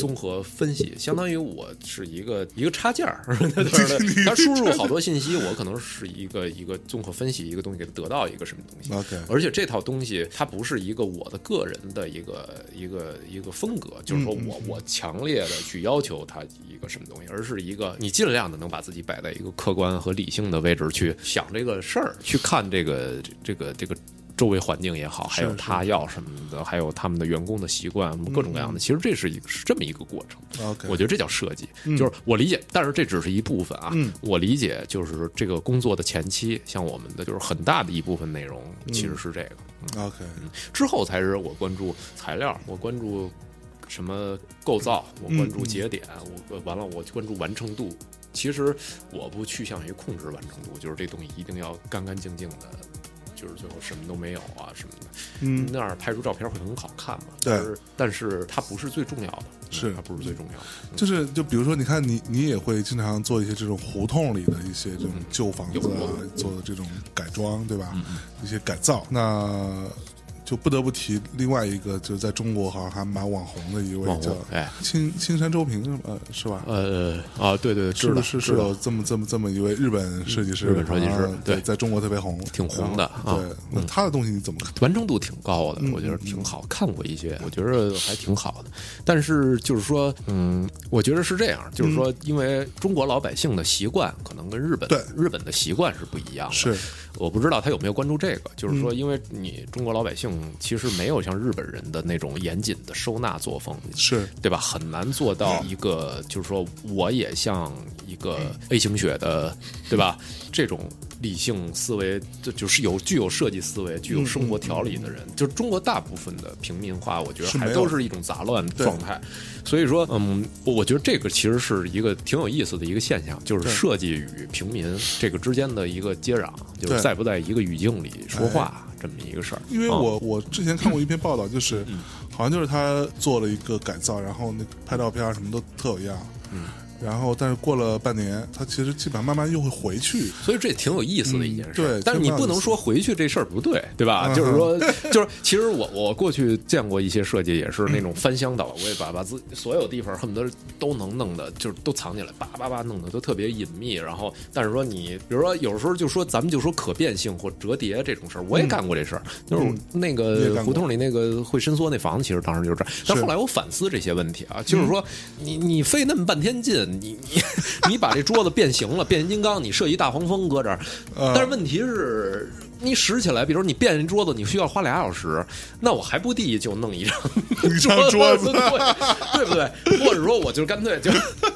综合分析，相当于我是一个 [LAUGHS] 一个插件儿，对对对，他输入好多信息，我可能是一个一个综合分析一个东西，给他得到一个什么东西。OK 而且这套东西它不是一个我的个人的一个一个一个风格，就是说我我强烈的去要求它一个什么东西，而是一个你尽量的能把自己摆在一个客观和理性的位置去想这个事儿，去看这个这个这个。周围环境也好，还有他要什么的，还有他们的员工的习惯，各种各样的，其实这是一个是这么一个过程。我觉得这叫设计，就是我理解，但是这只是一部分啊。嗯。我理解就是这个工作的前期，像我们的就是很大的一部分内容其实是这个，OK。之后才是我关注材料，我关注什么构造，我关注节点，我完了我关注完成度。其实我不趋向于控制完成度，就是这东西一定要干干净净的。就是最后什么都没有啊什么的，嗯那样拍出照片会很好看嘛？对但是但是它不是最重要的，是它不是最重要的。嗯就是就比如说，你看你你也会经常做一些这种胡同里的一些这种旧房子有啊，做的这种改装，对吧？一些改造，那就不得不提另外一个，就是在中国好像还蛮网红的一位叫网红哎青青山周平，呃，是吧？呃啊，对对，是知道是有这么这么这么一位日本设计师，日本设计师啊对，对在中国特别红，挺红的啊对，那他的东西你怎么看？完成度挺高嗯的，我觉得挺好，看过一些，我觉得还挺好的。但是就是说，嗯，我觉得是这样，就是说，因为中国老百姓的习惯可能跟日本对日本的习惯是不一样的。是，我不知道他有没有关注这个，就是说，因为你中国老百姓其实没有像日本人的那种严谨的收纳作风，是对吧？很难做到一个，就是说，我也像一个 A 型血的，对吧？这种理性思维，就就是有具有设计思维、具有生活条理的人，就是中国大部分的平民化，我觉得还都是一种杂乱状态。所以说，嗯，我我觉得这个其实是一个挺有意思的一个现象，就是设计与平民这个之间的一个接壤，就是在不在一个语境里说话这么一个事儿。因为啊。我我之前看过一篇报道，就是嗯。好像就是他做了一个改造，然后那拍照片什么都特有样，嗯，然后但是过了半年，他其实基本上慢慢又会回去，所以这挺有意思的一件事。嗯对但是你不能说回去这事儿不对，对吧？嗯就是说，[LAUGHS] 就是其实我我过去见过一些设计，也是那种翻箱倒柜，把把自所有地方恨不得都能弄的，就是都藏起来，叭叭叭弄的都特别隐秘。然后，但是说你，比如说有时候就说咱们就说可变性或折叠这种事儿，我也干过这事儿，就是那个胡同里那个会伸缩那房子，其实当时就是这样。但后来我反思这些问题啊，就是说你你费那么半天劲，你你 [LAUGHS] 你把这桌子变形了，变形金刚，你设一大黄蜂搁这儿，呃但是问题是，你拾起来，比如你变一桌子，你需要花俩小时，那我还不地就弄一张一张桌子，对不对？或者说，我就干脆就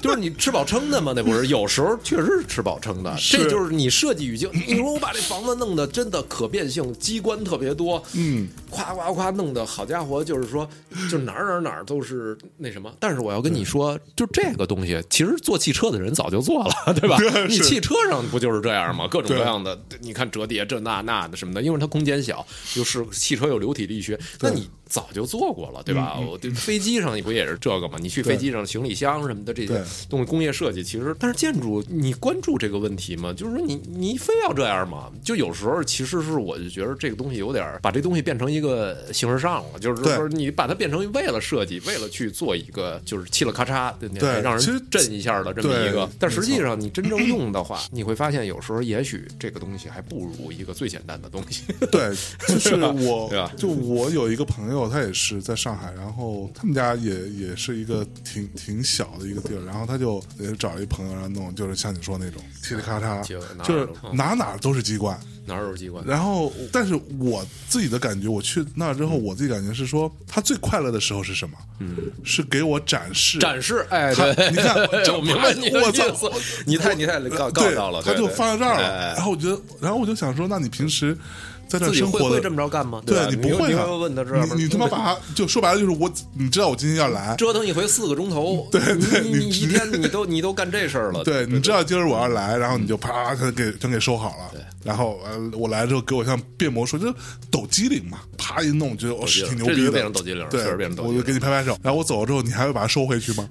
就是你吃饱撑的嘛，那不是？有时候确实是吃饱撑的，这就是你设计语境。你说我把这房子弄得真的可变性，机关特别多，嗯，夸夸夸弄的好家伙，就是说，就哪儿哪儿哪儿都是那什么。但是我要跟你说，就这个东西，其实做汽车的人早就做了，对吧？[LAUGHS] 你汽车上不就是这样吗？各种各样的，你看折叠这那那的什么的，因为它空间小，又是汽车有流体力学，那你。早就做过了，对吧？我飞机上你不也是这个吗？你去飞机上行李箱什么的这些东西，工业设计其实，但是建筑你关注这个问题吗？就是说你你非要这样吗？就有时候其实是我就觉得这个东西有点把这东西变成一个形式上了，就是说你把它变成为了设计，为了去做一个就是嘁了咔嚓，对，让人震一下的这么一个。但实际上你真正用的话，[COUGHS] 你会发现有时候也许这个东西还不如一个最简单的东西。对，就是我，[LAUGHS] 就我有一个朋友。他也是在上海，然后他们家也也是一个挺挺小的一个地儿，然后他就也找了一朋友让弄，就是像你说那种嘁里咔嚓，就是哪哪都是机关，哪都是机关。然后，但是我自己的感觉，我去那之后，我自己感觉是说，他最快乐的时候是什么？嗯，是给我展示展示。哎，对，你看，我明白你的意思。你太你太告告到了，他就放在这儿了。然后我觉得，然后我就想说，那你平时。在这生活会这么着干吗？对你不会啊？问他这你你他妈把他就说白了就是我，你知道我今天要来。折腾一回四个钟头，对 [LAUGHS] 对，你一天你都你都干这事儿了，对，你知道今儿我要来，然后你就啪他给全给收好了，然后呃我来之后给我像变魔术，就抖机灵嘛，啪一弄觉得我是挺牛逼的，变成抖机灵，对，变成抖我就给你拍拍手，然后我走了之后，你还会把它收回去吗？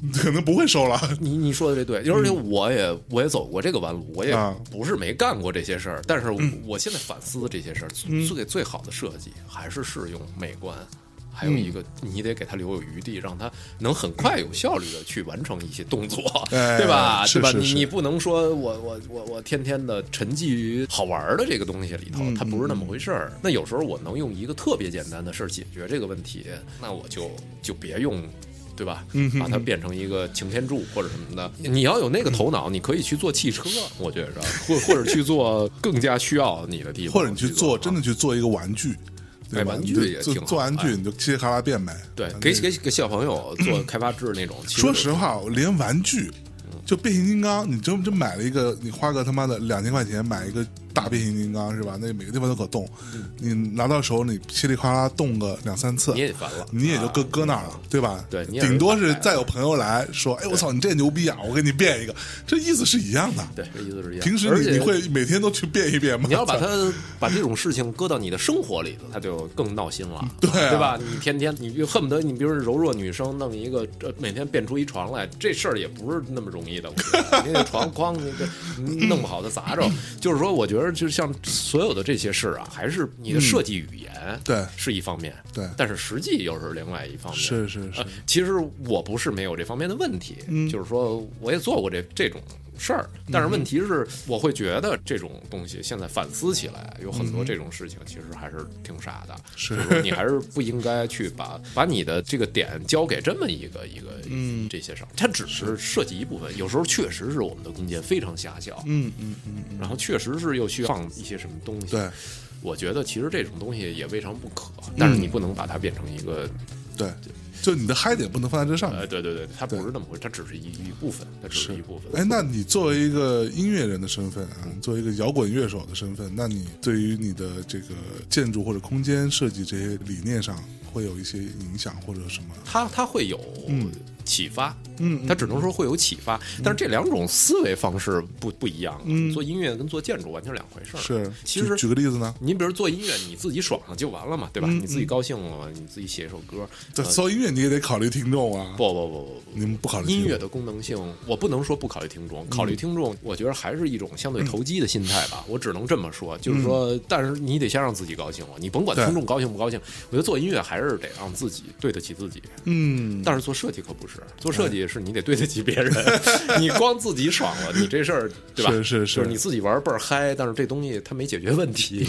[LAUGHS] 可能不会收了。[LAUGHS] 你你说的这对，而且我也我也走过这个弯路，我也不是没干过这些事儿。但是我现在反思这些事儿，最最好的设计还是适用美观，还有一个你得给他留有余地，让他能很快有效率的去完成一些动作，[LAUGHS] 对吧？对吧？你你不能说我我我我天天的沉寂于好玩的这个东西里头，它不是那么回事儿。那有时候我能用一个特别简单的事儿解决这个问题，那我就就别用。对吧？把它变成一个擎天柱或者什么的，你要有那个头脑，你可以去做汽车，我觉着，或或者去做更加需要你的地方，[LAUGHS] 或者你去做真的去做一个玩具，对玩具也挺做玩具，你就嘁哩喀啦变呗。对，给给给小朋友 [CLEARS THROAT] 做开发制那种。说实话，连玩具，就变形金刚，你真真买了一个，你花个他妈的两千块钱买一个。大变形金刚是吧？那每个地方都可动，你拿到手你噼里啪啦动个两三次，你也烦了，你也就搁搁那儿了，对吧？对，顶多是再有朋友来说，哎，我操，你这牛逼啊！我给你变一个，这意思是一样的。对，这意思是一样。平时你你会每天都去变一变吗？你要把它把这种事情搁到你的生活里头，它就更闹心了，[LAUGHS] 对对吧？你天天你就恨不得你比如柔弱女生弄一个，每天变出一床来，这事儿也不是那么容易的。[LAUGHS] 你那床哐，你这弄不好它砸着。就是说，我觉得就像。所有的这些事啊，还是你的设计语言对是一方面，对，但是实际又是另外一方面。是是是，其实我不是没有这方面的问题，就是说我也做过这这种。事儿，但是问题是，我会觉得这种东西现在反思起来，有很多这种事情其实还是挺傻的。是，你还是不应该去把把你的这个点交给这么一个一个嗯这些上，它只是涉及一部分。有时候确实是我们的空间非常狭小，嗯嗯嗯，然后确实是又需要放一些什么东西。对，我觉得其实这种东西也未尝不可，但是你不能把它变成一个对。就你的嗨点不能放在这上面，哎对对对，它不是那么回事，它只是一一部分，它只是一部分。哎，那你作为一个音乐人的身份啊，作为一个摇滚乐手的身份，那你对于你的这个建筑或者空间设计这些理念上，会有一些影响或者什么？它它会有嗯。启发，嗯，他只能说会有启发，但是这两种思维方式不不一样。嗯，做音乐跟做建筑完全两回事儿。是，其实举个例子呢，你比如做音乐，你自己爽了就完了嘛，对吧？你自己高兴了，你自己写一首歌。对做音乐你也得考虑听众啊。不不不不不，你们不考虑音乐的功能性，我不能说不考虑听众，考虑听众，我觉得还是一种相对投机的心态吧。我只能这么说，就是说，但是你得先让自己高兴了，你甭管听众高兴不高兴。我觉得做音乐还是得让自己对得起自己。嗯，但是做设计可不是，做设计是。你得对得起别人，[LAUGHS] 你光自己爽了，你这事儿对吧？是是是，就是你自己玩倍儿嗨，但是这东西它没解决问题，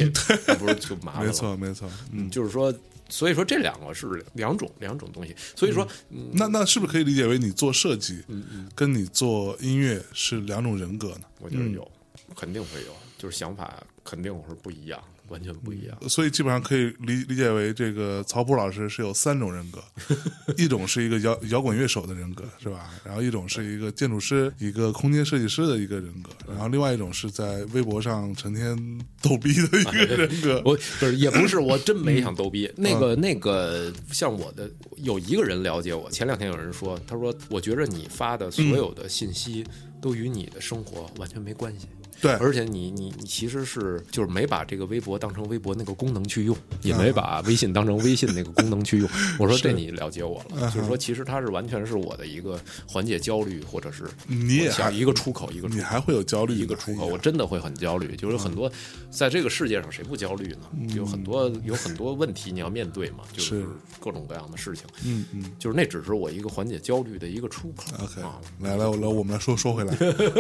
不是就麻烦了？没错没错，嗯，就是说，所以说这两个是两种两种东西，所以说，那那是不是可以理解为你做设计，嗯嗯，跟你做音乐是两种人格呢？我觉得有，肯定会有。就是想法肯定是不一样，完全不一样。所以基本上可以理理解为，这个曹普老师是有三种人格，[LAUGHS] 一种是一个摇摇滚乐手的人格，是吧？然后一种是一个建筑师、一个空间设计师的一个人格，然后另外一种是在微博上成天逗逼的一个人格。我不是，也不是，我真没想逗逼。那个那个，像我的有一个人了解我，前两天有人说，他说我觉着你发的所有的信息都与你的生活完全没关系。对，而且你你你其实是就是没把这个微博当成微博那个功能去用，也没把微信当成微信那个功能去用。[LAUGHS] 我说这你了解我了，就是说其实它是完全是我的一个缓解焦虑，或者是你也想一个出口，一个你还会有焦虑一个出口，我真的会很焦虑。就是很多在这个世界上谁不焦虑呢？有很多有很多问题你要面对嘛，就是各种各样的事情。嗯嗯，就是那只是我一个缓解焦虑的一个出口。OK，来来来，我们来说说回来，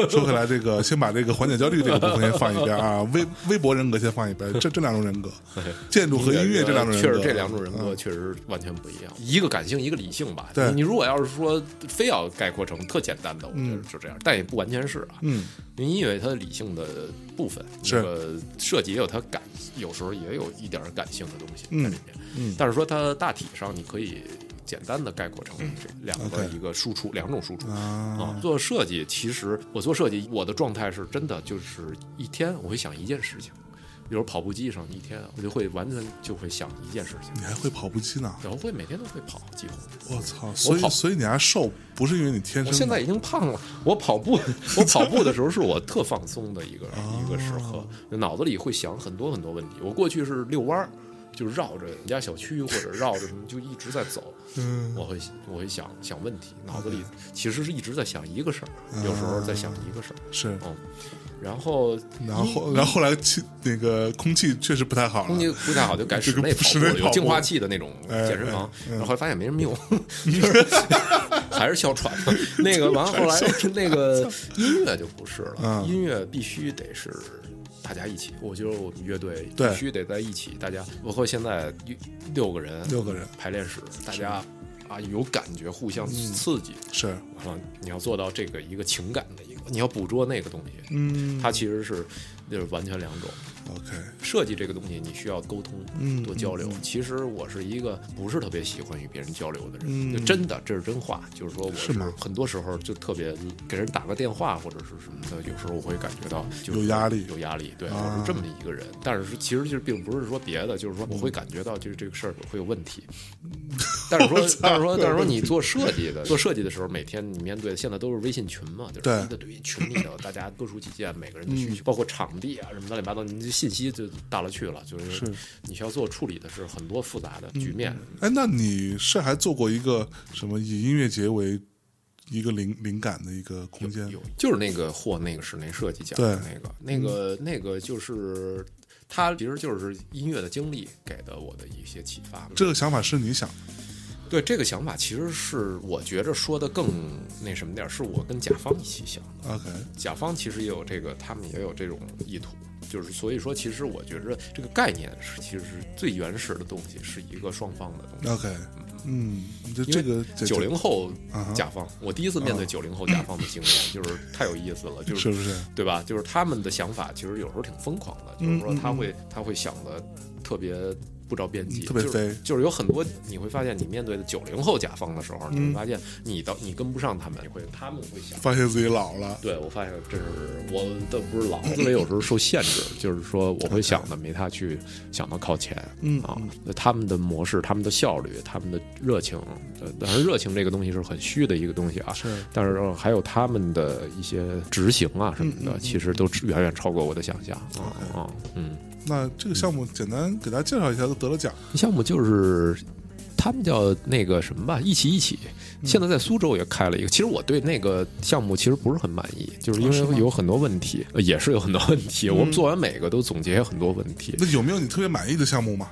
说回来这个先把这个缓解焦虑这个部分先放。一边啊，[LAUGHS] 微微博人格先放一边，这这两种人格，[LAUGHS] 建筑和音乐这两种人格，确实这两种人格确实完全不一样，一个感性，一个理性吧。对，你如果要是说非要概括成特简单的，我觉得是这样，但也不完全是啊。嗯，因为音乐它的理性的部分，这个设计也有它感，有时候也有一点感性的东西在里面。嗯，但是说它大体上你可以。简单的概括成这两个一个输出两种输出啊，做设计其实我做设计我的状态是真的就是一天我会想一件事情，比如跑步机上一天我就会完全就会想一件事情。你还会跑步机呢？我会每天都会跑，几乎。我操！所以所以你还瘦，不是因为你天生？我现在已经胖了。我跑步，[LAUGHS] 我跑步的时候是我特放松的一个 [LAUGHS] 一个时刻，脑子里会想很多很多问题。我过去是遛弯儿。就绕着你家小区或者绕着什么，就一直在走。嗯，我会我会想想问题，脑子里其实是一直在想一个事儿，有时候在想一个事儿。是，嗯，然后然后然后后来气那个空气确实不太好，空气不太好就改 [LAUGHS] 室内跑步，有净化器的那种健身房。然后发现没什么用 [LAUGHS] [LAUGHS] 还是哮喘。那个完了后来那个音乐就不是了，音乐必须得是。大家一起，我觉得我们乐队必须得在一起。大家，包括现在六个人，六个人排练室，大家啊有感觉，互相刺激。是，完了你要做到这个一个情感的一个，你要捕捉那个东西。嗯，它其实是就是完全两种。OK，设计这个东西你需要沟通，嗯，多交流。其实我是一个不是特别喜欢与别人交流的人，就真的这是真话。就是说我是很多时候就特别给人打个电话或者是什么的，有时候我会感觉到有压力，有压力。对，我是这么一个人。但是其实就是并不是说别的，就是说我会感觉到就是这个事儿会有问题。但是说，但是说，但是说你做设计的，[LAUGHS] 做设计的时候，每天你面对的现在都是微信群嘛，就是一堆群里头，大家各抒己见，每个人的需求，包括场地啊什么乱七八糟，你这信息就大。了去了，就是你需要做处理的是很多复杂的局面。哎，那你是还做过一个什么以音乐节为一个灵灵感的一个空间？有，就是那个获那个室内设计奖的那个，那个那个就是他其实就是音乐的经历给的我的一些启发。这个想法是你想？对，这个想法其实是我觉着说的更那什么点儿是我跟甲方一起想的。OK，甲方其实也有这个，他们也有这种意图。就是所以说，其实我觉着这个概念是其实是最原始的东西，是一个双方的东西。OK，嗯，这这个九零后甲方，我第一次面对九零后甲方的经验，就是太有意思了，就是不是对吧？就是他们的想法其实有时候挺疯狂的，就是说他会他会想的特别。不着边际，特别飞，就是有很多你会发现，你面对的九零后甲方的时候，你会发现你的你跟不上他们，你会他们会想，发现自己老了。对，我发现这是我的不是老，思维有时候受限制，就是说我会想的没他去想的靠前，嗯啊，他们的模式、他们的效率、他们的热情，当然热情这个东西是很虚的一个东西啊，是，但是还有他们的一些执行啊什么的，其实都远远超过我的想象啊啊嗯。那这个项目简单给大家介绍一下，都得了奖。项目就是他们叫那个什么吧，一起一起。现在在苏州也开了一个。其实我对那个项目其实不是很满意，就是因为有很多问题，也是有很多问题。我们做完每个都总结很多问题。那有没有你特别满意的项目吗？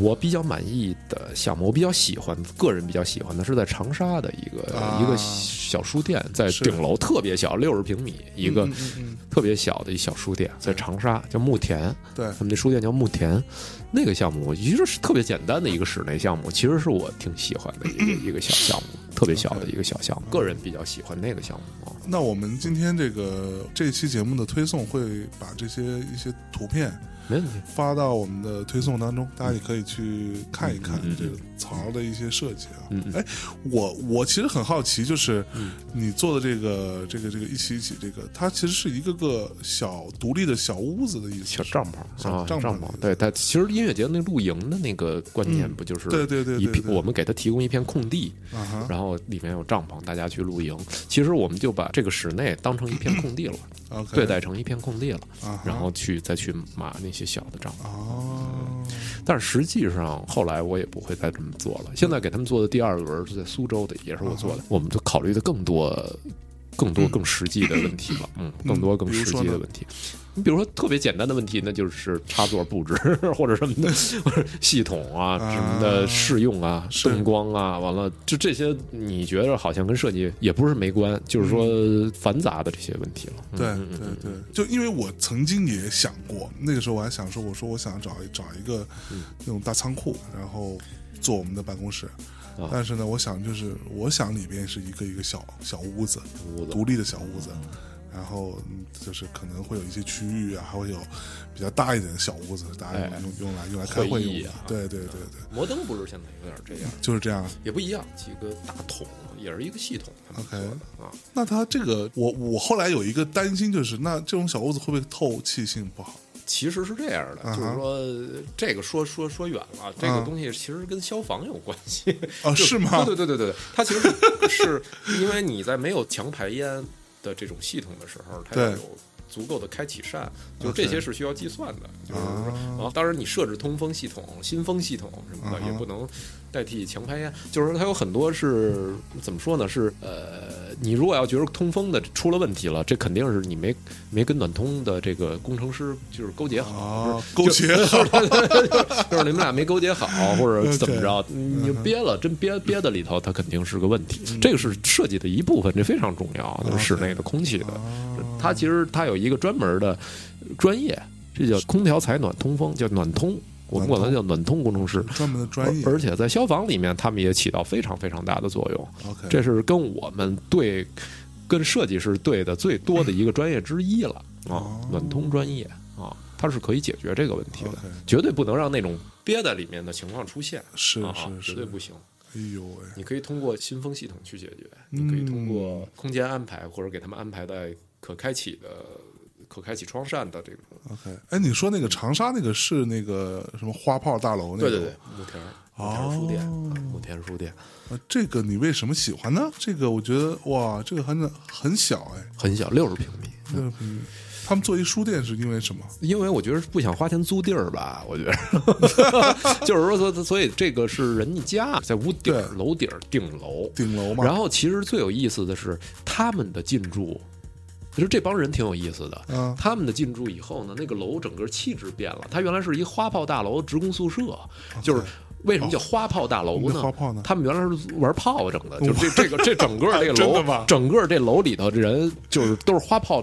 我比较满意的项目，我比较喜欢，个人比较喜欢的是在长沙的一个、啊。一个小书店，在顶楼特别小，六十平米一个特别小的一小书店，在长沙叫慕田，对。他们那书店叫慕田。那个项目其实是特别简单的一个室内项目，其实是我挺喜欢的一个 [CLEARS THROAT] 一个小项目，特别小的一个小项目，个人比较喜欢那个项目。啊。那我们今天这个这期节目的推送会把这些一些图片没问题。发到我们的推送当中，大家也可以去看一看这个槽的一些设计啊。嗯嗯。哎，我我其实很好奇，就是你做的这个这个这个一起一起这个，它其实是一个个小独立的小屋子的意思，小帐篷啊，小帐帐篷对它其实音乐节那露营的那个观念嗯。不就是对对对我们给他提供一片空地，啊然后里面有帐篷，大家去露营。其实我们就把这个室内当成一片空地了对待成一片空地了，然后去再去码那些小的帐篷。哦，但是实际上后来我也不会再这么做了。现在给他们做的第二轮是在苏州的，也是我做的，我们就考虑的更多。更多更实际的问题了，[CLEARS THROAT] 嗯，更多更实际的问题。你比如说特别简单的问题，那就是插座布置或者什么的，系统啊啊什么的试用啊、灯光啊，完了就这些，你觉得好像跟设计也不是没关，就是说繁杂的这些问题了。嗯对对对，就因为我曾经也想过，那个时候我还想说，我说我想找找一个嗯那种大仓库，然后做我们的办公室。啊。但是呢，我想就是，我想里边是一个一个小小屋子，屋子。独立的小屋子，然后嗯就是可能会有一些区域啊，还会有比较大一点的小屋子，大家用、哎用用来用来开会用的啊。对对对对，摩登不是现在有点这样，就是这样。也不一样，几个大桶也是一个系统 OK 啊。那它这个，我我后来有一个担心，就是那这种小屋子会不会透气性不好？其实是这样的，就是说这个说说说远了，这个东西其实跟消防有关系。[LAUGHS] 啊，是吗？对对对对对，它其实是是因为你在没有强排烟的这种系统的时候，它要有足够的开启扇，就是这些是需要计算的。就是说，然后，当然你设置通风系统、新风系统什么的也不能代替强排烟，就是说它有很多是怎么说呢？是呃，你如果要觉得通风的出了问题了，这肯定是你没没跟暖通的这个工程师就是勾结好，啊，勾结好，[LAUGHS] 就是你们俩没勾结好，或者怎么着，你就憋了，真憋憋在里头，它肯定是个问题。这个是设计的一部分，这非常重要，就是室内的空气的。它其实它有一个专门的专业，这叫空调采暖通风，叫暖通。我们管它叫暖通工程师，专门的专业。而且在消防里面，他们也起到非常非常大的作用。OK，这是跟我们对跟设计师对的最多的一个专业之一了。啊，暖通专业啊，它是可以解决这个问题的。绝对不能让那种憋在里面的情况出现，是啊是是，绝对不行。哎呦喂，你可以通过新风系统去解决，嗯你可以通过空间安排或者给他们安排在可开启的。可开启窗扇的这种，OK，哎，你说那个长沙那个是那个什么花炮大楼那个？对对对，木田木田书店，哦啊木田书店呃这个你为什么喜欢呢？这个我觉得哇，这个很很小哎，很小，六十平米，六十平米。他们做一书店是因为什么？因为我觉得不想花钱租地儿吧，我觉得，[LAUGHS] 就是说，所所以这个是人家家在屋顶楼顶、顶楼，顶楼嘛。然后其实最有意思的是他们的进驻，其实这帮人挺有意思的。嗯他们的进驻以后呢，那个楼整个气质变了。它原来是一花炮大楼，职工宿舍，就是为什么叫花炮大楼呢？那花炮呢？他们原来是玩炮整的，就是这这个这整个这个楼 [LAUGHS] 整个这楼里头的人就是都是花炮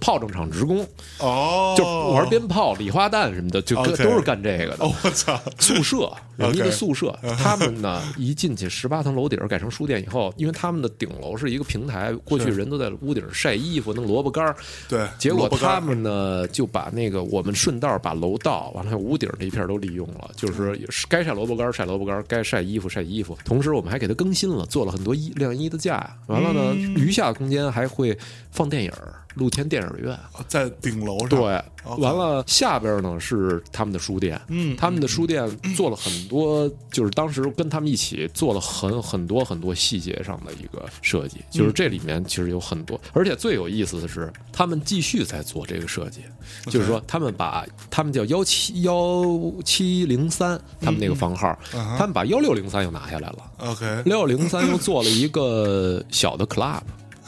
炮仗厂职工，哦，就玩鞭炮、礼花弹什么的，就跟 OK 都是干这个的。哦，我操！宿舍，人家 OK 的宿舍，他们呢一进去十八层楼顶儿改成书店以后，因为他们的顶楼是一个平台，过去人都在屋顶晒衣服、弄萝卜干儿，对，结果萝卜干儿他们呢就把那个我们顺道把楼道完了还有屋顶这一片都利用了，就是该晒萝卜干儿晒萝卜干儿，该晒衣服晒衣服。同时我们还给它更新了，做了很多衣晾衣的架。完了呢，嗯余下的空间还会放电影儿，露天电影院。在顶楼上。对，完了下边呢是他们的书店，嗯他们的书店做了很多，就是当时跟他们一起做了很很多很多细节上的一个设计，就是这里面其实有很多，而且最有意思的是，他们继续在做这个设计，就是说他们把他们叫幺七幺七零三，他们那个房号，他们把幺六零三又拿下来了，OK。六零三又做了一个小的 club，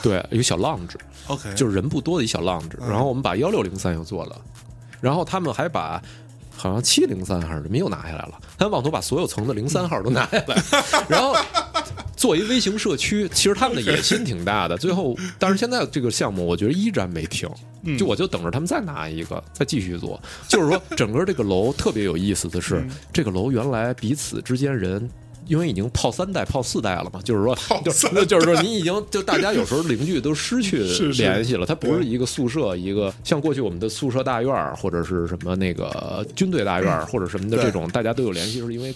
对，一个小 lounge。OK，就是人不多的一小浪子。然后我们把幺六零三又做了，然后他们还把好像七零三还是没有拿下来了，他们妄图把所有层的零三号都拿下来，[LAUGHS] 然后做一微型社区。其实他们的野心挺大的，最后，但是现在这个项目我觉得依然没停，就我就等着他们再拿一个，再继续做。就是说，整个这个楼特别有意思的是，这个楼原来彼此之间人。因为已经泡三代、泡四代了嘛，就是说，就就是说，你已经就大家有时候邻居都失去联系了。它不是一个宿舍，一个像过去我们的宿舍大院或者是什么那个军队大院或者什么的这种，大家都有联系，是因为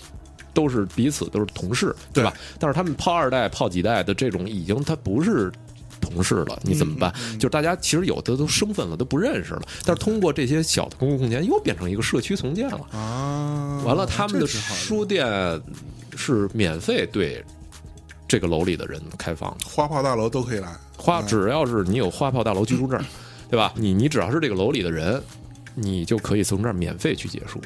都是彼此都是同事，对吧？但是他们泡二代、泡几代的这种，已经他不是同事了，你怎么办？就是大家其实有的都生分了，都不认识了。但是通过这些小的公共空间，又变成一个社区重建了啊！完了，他们的书店。是免费对这个楼里的人开放的，花炮大楼都可以来。花只要是你有花炮大楼居住证，对吧？你你只要是这个楼里的人，你就可以从这儿免费去借书。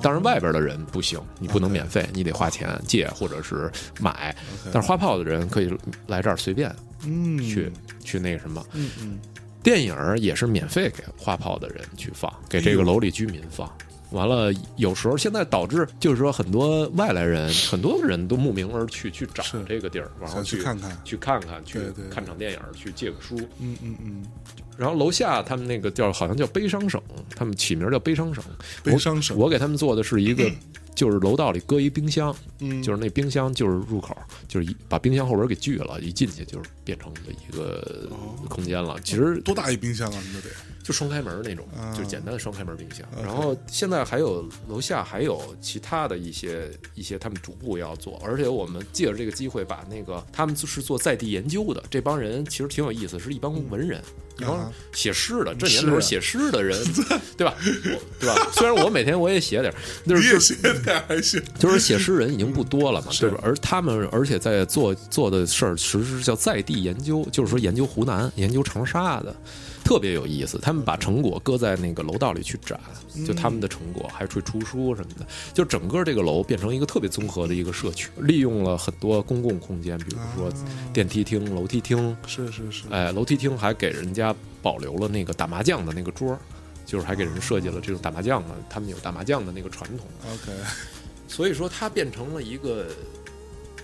当然外边的人不行，你不能免费，你得花钱借或者是买。但是花炮的人可以来这儿随便嗯去去那个什么嗯嗯，电影也是免费给花炮的人去放，给这个楼里居民放。完了，有时候现在导致就是说，很多外来人，很多人都慕名而去去找这个地儿，然后去看看，去看看，去看场电影，去借个书。嗯嗯嗯。然后楼下他们那个叫好像叫悲伤省，他们起名叫悲伤省。悲伤省。我给他们做的是一个，[CLEARS THROAT] 就是楼道里搁一冰箱，嗯就是那冰箱就是入口，就是一把冰箱后边给锯了，一进去就是变成了一个空间了。其实多大一冰箱啊？那得。就双开门那种，就是简单的双开门冰箱。然后现在还有楼下还有其他的一些一些他们逐步要做，而且我们借着这个机会把那个他们是做在地研究的这帮人其实挺有意思，是一帮文人，然后写诗的，这年头写诗的人，对吧？对吧？虽然我每天我也写点，就是写点还行，就是写诗人已经不多了嘛，对吧？而他们而且在做做的事儿，其实是叫在地研究，就是说研究湖南、研究长沙的。特别有意思，他们把成果搁在那个楼道里去展，就他们的成果，还去出书什么的，就整个这个楼变成一个特别综合的一个社区，利用了很多公共空间，比如说电梯厅、楼梯厅，是是是，哎，楼梯厅还给人家保留了那个打麻将的那个桌，就是还给人设计了这种打麻将的，他们有打麻将的那个传统。OK，所以说它变成了一个。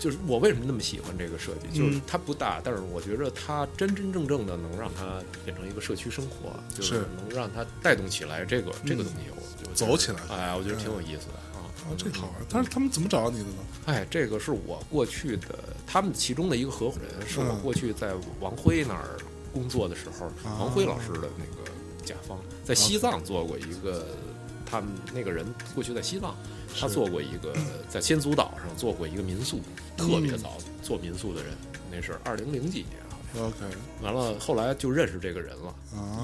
就是我为什么那么喜欢这个设计？就是它不大，但是我觉着它真真正正的能让它变成一个社区生活，就是能让它带动起来这个这个东西，我就走起来。哎，我觉得挺有意思的啊。啊，这好玩。但是他们怎么找到你的呢？哎，这个是我过去的，他们其中的一个合伙人，是我过去在王辉那儿工作的时候，王辉老师的那个甲方，在西藏做过一个，他们那个人过去在西藏。他做过一个在仙足岛上做过一个民宿，特别早做民宿的人，那是二零零几年好像。OK，完了后来就认识这个人了，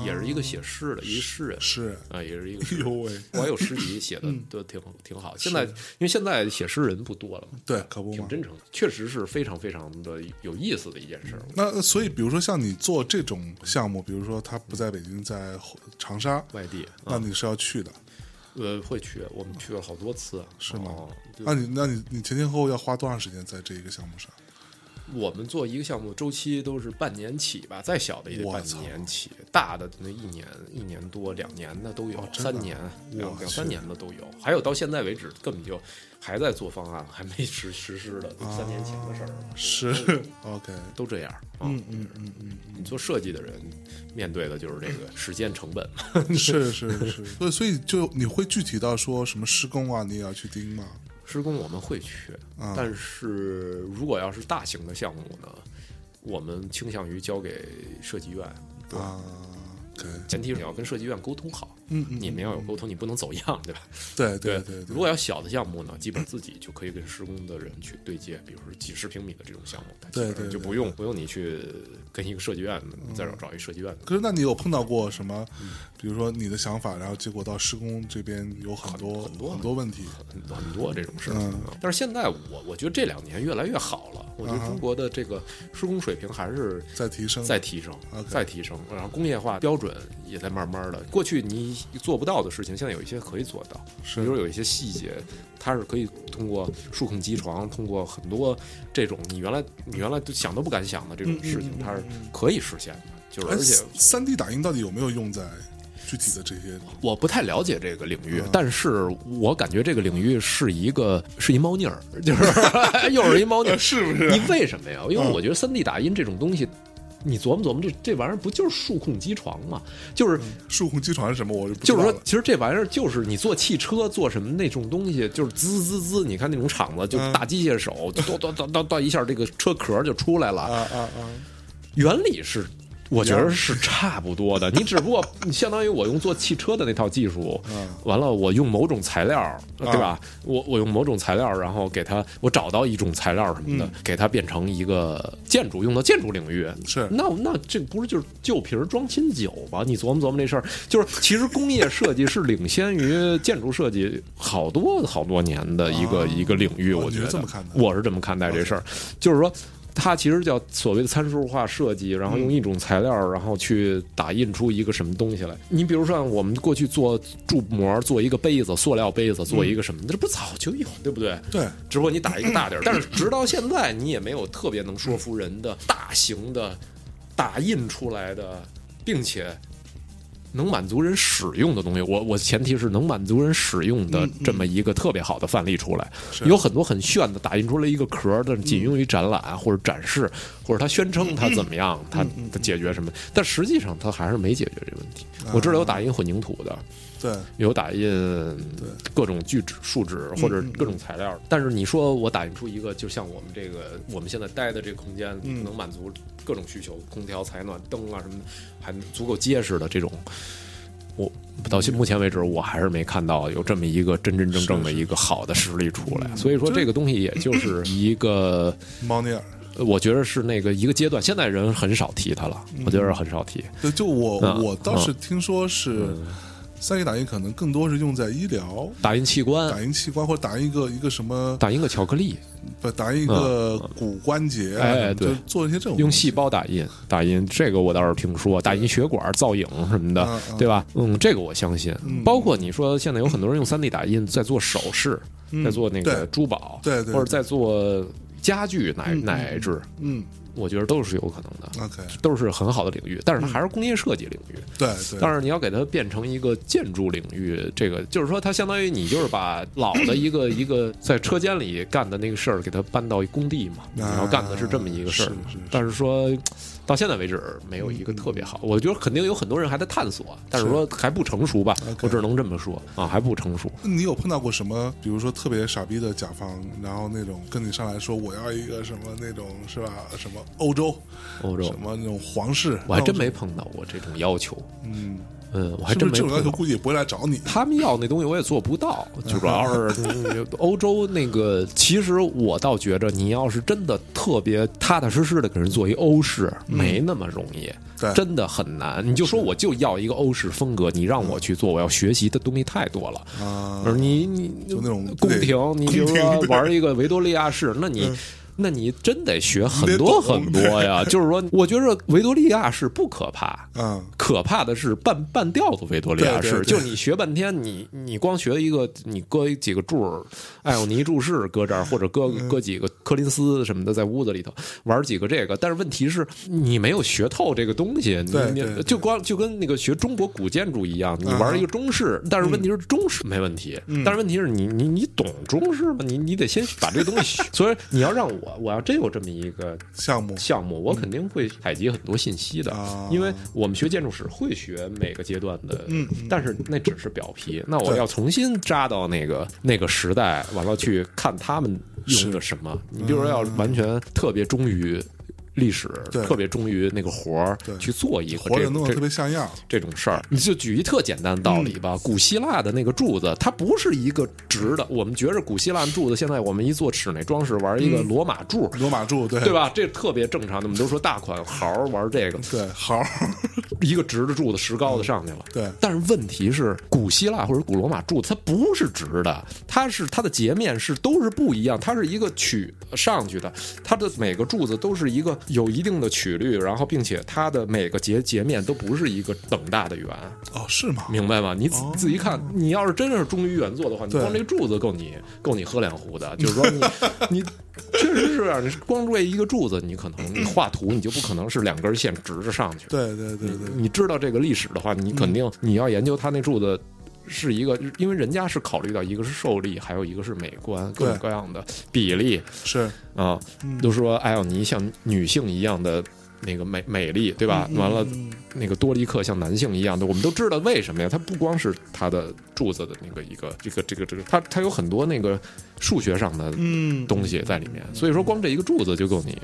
也是一个写诗的，一个诗人，是。啊，也是一个。[LAUGHS] 哎呦喂，我有诗集写的都挺挺好。现在因为现在写诗人不多了，对，可不挺真诚，确实是非常非常的有意思的一件事。那所以，比如说像你做这种项目，比如说他不在北京，在长沙外地，那你是要去的。呃，会去，我们去了好多次，是吗？那你那你你前前后后要花多长时间在这一个项目上？我们做一个项目周期都是半年起吧，再小的也得半年起，大的那一年一年多两年的都有，三年两两三年的都有，还有到现在为止根本就。还在做方案，还没实实施的，三年前的事儿了。是，[LAUGHS] OK，都这样。嗯嗯嗯嗯，你做设计的人面对的就是这个时间成本。[LAUGHS] 是是是，所以所以就你会具体到说什么施工啊，你也要去盯吗？施工我们会去，但是如果要是大型的项目呢，我们倾向于交给设计院。啊。前提是你要跟设计院沟通好，嗯嗯，你们要有沟通，你不能走样，对吧？对对对。如果要小的项目呢，基本自己就可以跟施工的人去对接，比如说几十平米的这种项目，对对，就不用不用你去跟一个设计院再找找一设计院。可是，那你有碰到过什么？比如说你的想法，然后结果到施工这边有很多很多很多问题，很很多这种事情。但是现在我我觉得这两年越来越好了，我觉得中国的这个施工水平还是在提升，在提升，在提升，然后工业化标准也在慢慢的。过去你做不到的事情，现在有一些可以做到，比如有一些细节，它是可以通过数控机床，通过很多这种你原来你原来都想都不敢想的这种事情，它是可以实现的。就是而且三 D 打印到底有没有用在？具体的这些？我不太了解这个领域，但是我感觉这个领域是一个是一猫腻儿，就是 [LAUGHS] 又是一猫腻儿，[LAUGHS] 是不是？你为什么呀？因为我觉得三 D 打印这种东西。你琢磨琢磨，这这玩意儿不就是数控机床吗？就是数控机床是什么？我就是说，其实这玩意儿就是你做汽车做什么那种东西，就是滋滋滋，你看那种厂子，就大机械手，[LAUGHS] 咚咚咚咚咚一下，这个车壳就出来了。啊啊啊！原理是。我觉得是差不多的，[LAUGHS] 你只不过相当于我用做汽车的那套技术，完了我用某种材料，对吧？我我用某种材料，然后给它，我找到一种材料什么的，给它变成一个建筑用到建筑领域。是，那那这不是就是旧瓶装新酒吗？你琢磨琢磨这事儿，就是其实工业设计是领先于建筑设计好多好多年的一个一个领域。我觉得，我是这么看待这事儿，就是说。它其实叫所谓的参数化设计，然后用一种材料，然后去打印出一个什么东西来。你比如说，我们过去做铸模，做一个杯子，塑料杯子，做一个什么，这不早就有，对不对？对。只不过你打一个大点儿，但是直到现在，你也没有特别能说服人的大型的打印出来的，并且。能满足人使用的东西，我我前提是能满足人使用的这么一个特别好的范例出来。有很多很炫的，打印出来一个壳的，仅用于展览或者展示，或者他宣称他怎么样，他他解决什么，但实际上他还是没解决这个问题。我知道有打印混凝土的。对，有打印各种聚酯、树脂或者各种材料，但是你说我打印出一个，就像我们这个我们现在待的这个空间，能满足各种需求，空调、采暖、灯啊什么的，还足够结实的这种，我到现目前为止，我还是没看到有这么一个真真正正的一个好的实力出来。所以说，这个东西也就是一个猫腻儿，我觉得是那个一个阶段，现在人很少提它了，我觉得很少提。对，就我我倒是听说是。三 D 打印可能更多是用在医疗打印器官、打印器官或者打印一个一个什么打印个巧克力，不打印一个骨关节，哎，对，做一些这种用细胞打印打印，这个我倒是听说，打印血管造影什么的，对吧？嗯，这个我相信。包括你说现在有很多人用三 D 打印在做首饰，在做那个珠宝，对对，或者在做家具乃乃至嗯。我觉得都是有可能的，OK，都是很好的领域，但是它还是工业设计领域。对，但是你要给它变成一个建筑领域，这个就是说，它相当于你就是把老的一个 [COUGHS] 一个在车间里干的那个事儿，给它搬到工地嘛。你要干的是这么一个事儿，但是说。到现在为止没有一个特别好，我觉得肯定有很多人还在探索，但是说还不成熟吧，我只能这么说啊，还不成熟。你有碰到过什么，比如说特别傻逼的甲方，然后那种跟你上来说我要一个什么那种是吧？什么欧洲，欧洲什么那种皇室，我还真没碰到过这种要求。嗯。嗯，我还真没这种要求，估计也不会来找你。他们要那东西，我也做不到。就主要是欧洲那个，其实我倒觉着，你要是真的特别踏踏实实的给人做一欧式，没那么容易，真的很难。你就说我就要一个欧式风格，你让我去做，我要学习的东西太多了。啊，你你就那种宫廷，你比如说玩一个维多利亚式，那你。那你真得学很多很多呀！[LAUGHS] 就是说，我觉着维多利亚式不可怕，嗯，可怕的是半半吊子维多利亚式。就你学半天，你你光学一个，你搁几个柱，艾欧尼柱式搁这儿，或者搁搁几个柯林斯什么的在屋子里头玩几个这个，但是问题是你没有学透这个东西，你就光就跟那个学中国古建筑一样，你玩一个中式，但是问题是中式没问题，但是问题是你你你懂中式吗？你你得先把这个东西学，[LAUGHS] 所以你要让我。我要真有这么一个项目，项目我肯定会采集很多信息的，因为我们学建筑史会学每个阶段的，嗯，但是那只是表皮，那我要重新扎到那个那个时代，完了去看他们用的什么。你比如说要完全特别忠于。历史特别忠于那个活儿去做一个活儿，弄得特别像样这种事儿。你就举一特简单的道理吧，古希腊的那个柱子，它不是一个直的。我们觉着古希腊柱子，现在我们一做室内装饰，玩一个罗马柱，罗马柱，对对吧？这特别正常。我们都说大款豪玩 [LAUGHS] 这个，对豪 [LAUGHS] 一个直的柱子，石膏的上去了。对，但是问题是，古希腊或者古罗马柱子，它不是直的，它是它的截面是都是不一样，它是一个曲上去的，它的每个柱子都是一个。有一定的曲率，然后并且它的每个截截面都不是一个等大的圆哦，是吗？明白吗？你仔仔细看，你要是真是忠于原作的话，你光这个柱子够你够你喝两壶的。就是说，你 [LAUGHS] 你确实是，你光为一个柱子，你可能你画图，你就不可能是两根线直着上去。对对对对，你知道这个历史的话，你肯定你要研究它那柱子。是一个，因为人家是考虑到一个是受力，还有一个是美观，各种各样的比例是啊，都说艾奥尼像女性一样的。那个美美丽，对吧？完了，那个多利克像男性一样的，我们都知道为什么呀？它不光是它的柱子的那个一个这个这个这个，它它有很多那个数学上的东西在里面。所以说，光这一个柱子就够你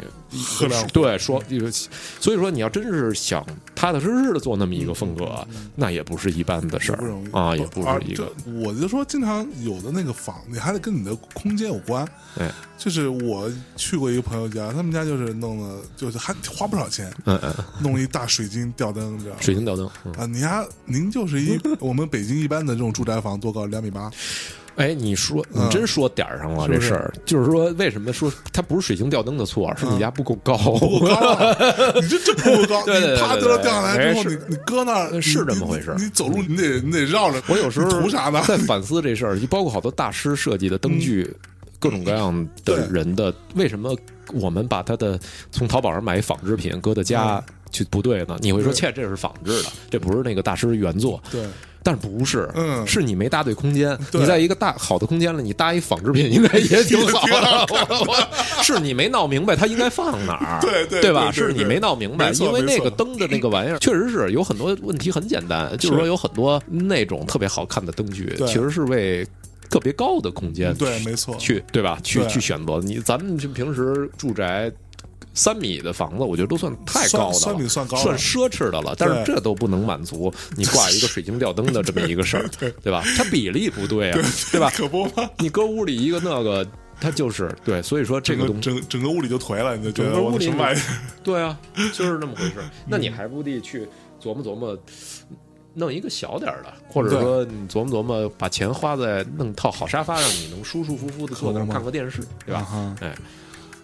对说这个。所以说，你要真是想踏踏实实的做那么一个风格，那也不是一般的事儿啊，也不是一个。我就说，经常有的那个房，你还得跟你的空间有关。对，就是我去过一个朋友家，他们家就是弄的，就是还花不少钱，嗯嗯，弄一大水晶吊灯，知道吗？水晶吊灯啊，你家您就是一 [LAUGHS] 我们北京一般的这种住宅房，多高？两米八。哎，你说你真说点儿上了这事儿，就是说为什么说它不是水晶吊灯的错，是你家不够高，不够高，[LAUGHS] 你这真不够高，你啪掉掉下来之后，你你搁那儿是这么回事，你走路你得你得绕着。我有时候图啥呢？在反思这事儿，就包括好多大师设计的灯具。各种各样的人的，为什么我们把他的从淘宝上买仿制品搁到家去不对呢？你会说，切，这是仿制的，这不是那个大师原作。对，但不是，嗯，是你没搭对空间。你在一个大好的空间里，你搭一仿制品应该也挺好的。[LAUGHS] 是你没闹明白它应该放哪儿，[LAUGHS] 对对对吧？是你没闹明白，因为那个灯的那个玩意儿，[LAUGHS] 确实是有很多问题很简单，就是说有很多那种特别好看的灯具，其实是为。特别高的空间，对，没错，去对吧？去去选择你，咱们就平时住宅三米的房子，我觉得都算太高的了，三米算高，算奢侈的了。但是这都不能满足你挂一个水晶吊灯的这么一个事儿，[LAUGHS] 对吧？它比例不对啊，对吧？可不吗？你搁屋里一个那个，它就是对，所以说这个东整整个屋里就颓了，你就整个屋里卖，[LAUGHS] 对啊，就是那么回事。[LAUGHS] 那你还不得去琢磨琢磨？弄一个小点儿的，或者说你琢磨琢磨，把钱花在弄套好沙发，让你能舒舒服服的坐那儿看个电视，对吧？哎，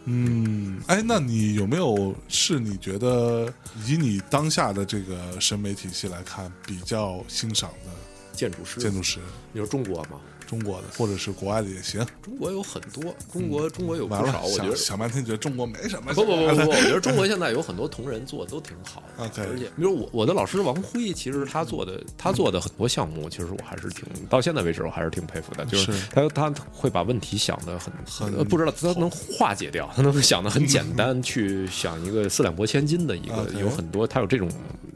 嗯，哎，那你有没有是你觉得以你当下的这个审美体系来看，比较欣赏的建筑师？建筑师，你说中国吗？中国的，或者是国外的也行。中国有很多，中国中国有不少。我觉得想半天觉得中国没什么。不不不不，我觉得中国现在有很多同仁做的都挺好。[LAUGHS] OK，而且比如我我的老师王辉，其实他做的他做的很多项目，其实我还是挺到现在为止我还是挺佩服的。就是他他会把问题想的很很不知道他能化解掉，他能想的很简单，[LAUGHS] 去想一个四两拨千斤的一个 [LAUGHS] 有很多他有这种。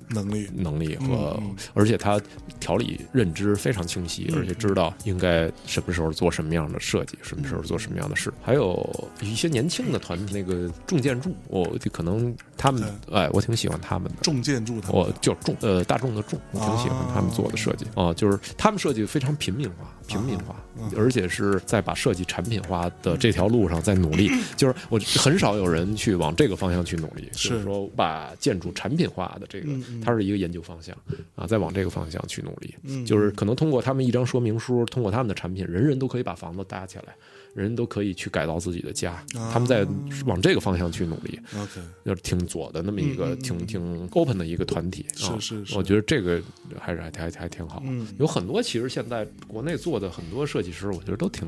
能力、能力和，而且他条理认知非常清晰，而且知道应该什么时候做什么样的设计，什么时候做什么样的事。还有一些年轻的团体，那个重建筑，我可能他们，哎，我挺喜欢他们的。重建筑，我就重呃大众的重，我挺喜欢他们做的设计。啊，就是他们设计非常平民化。平民化，而且是在把设计产品化的这条路上在努力。[CLEARS THROAT] 就是我很少有人去往这个方向去努力，就是说把建筑产品化的这个，它是一个研究方向啊，在往这个方向去努力。就是可能通过他们一张说明书，通过他们的产品，人人都可以把房子搭起来。人都可以去改造自己的家，他们在往这个方向去努力。OK，就是挺左的那么一个挺挺 open 的一个团体。是是是，我觉得这个还是还还还挺好。有很多其实现在国内做的很多设计师，我觉得都挺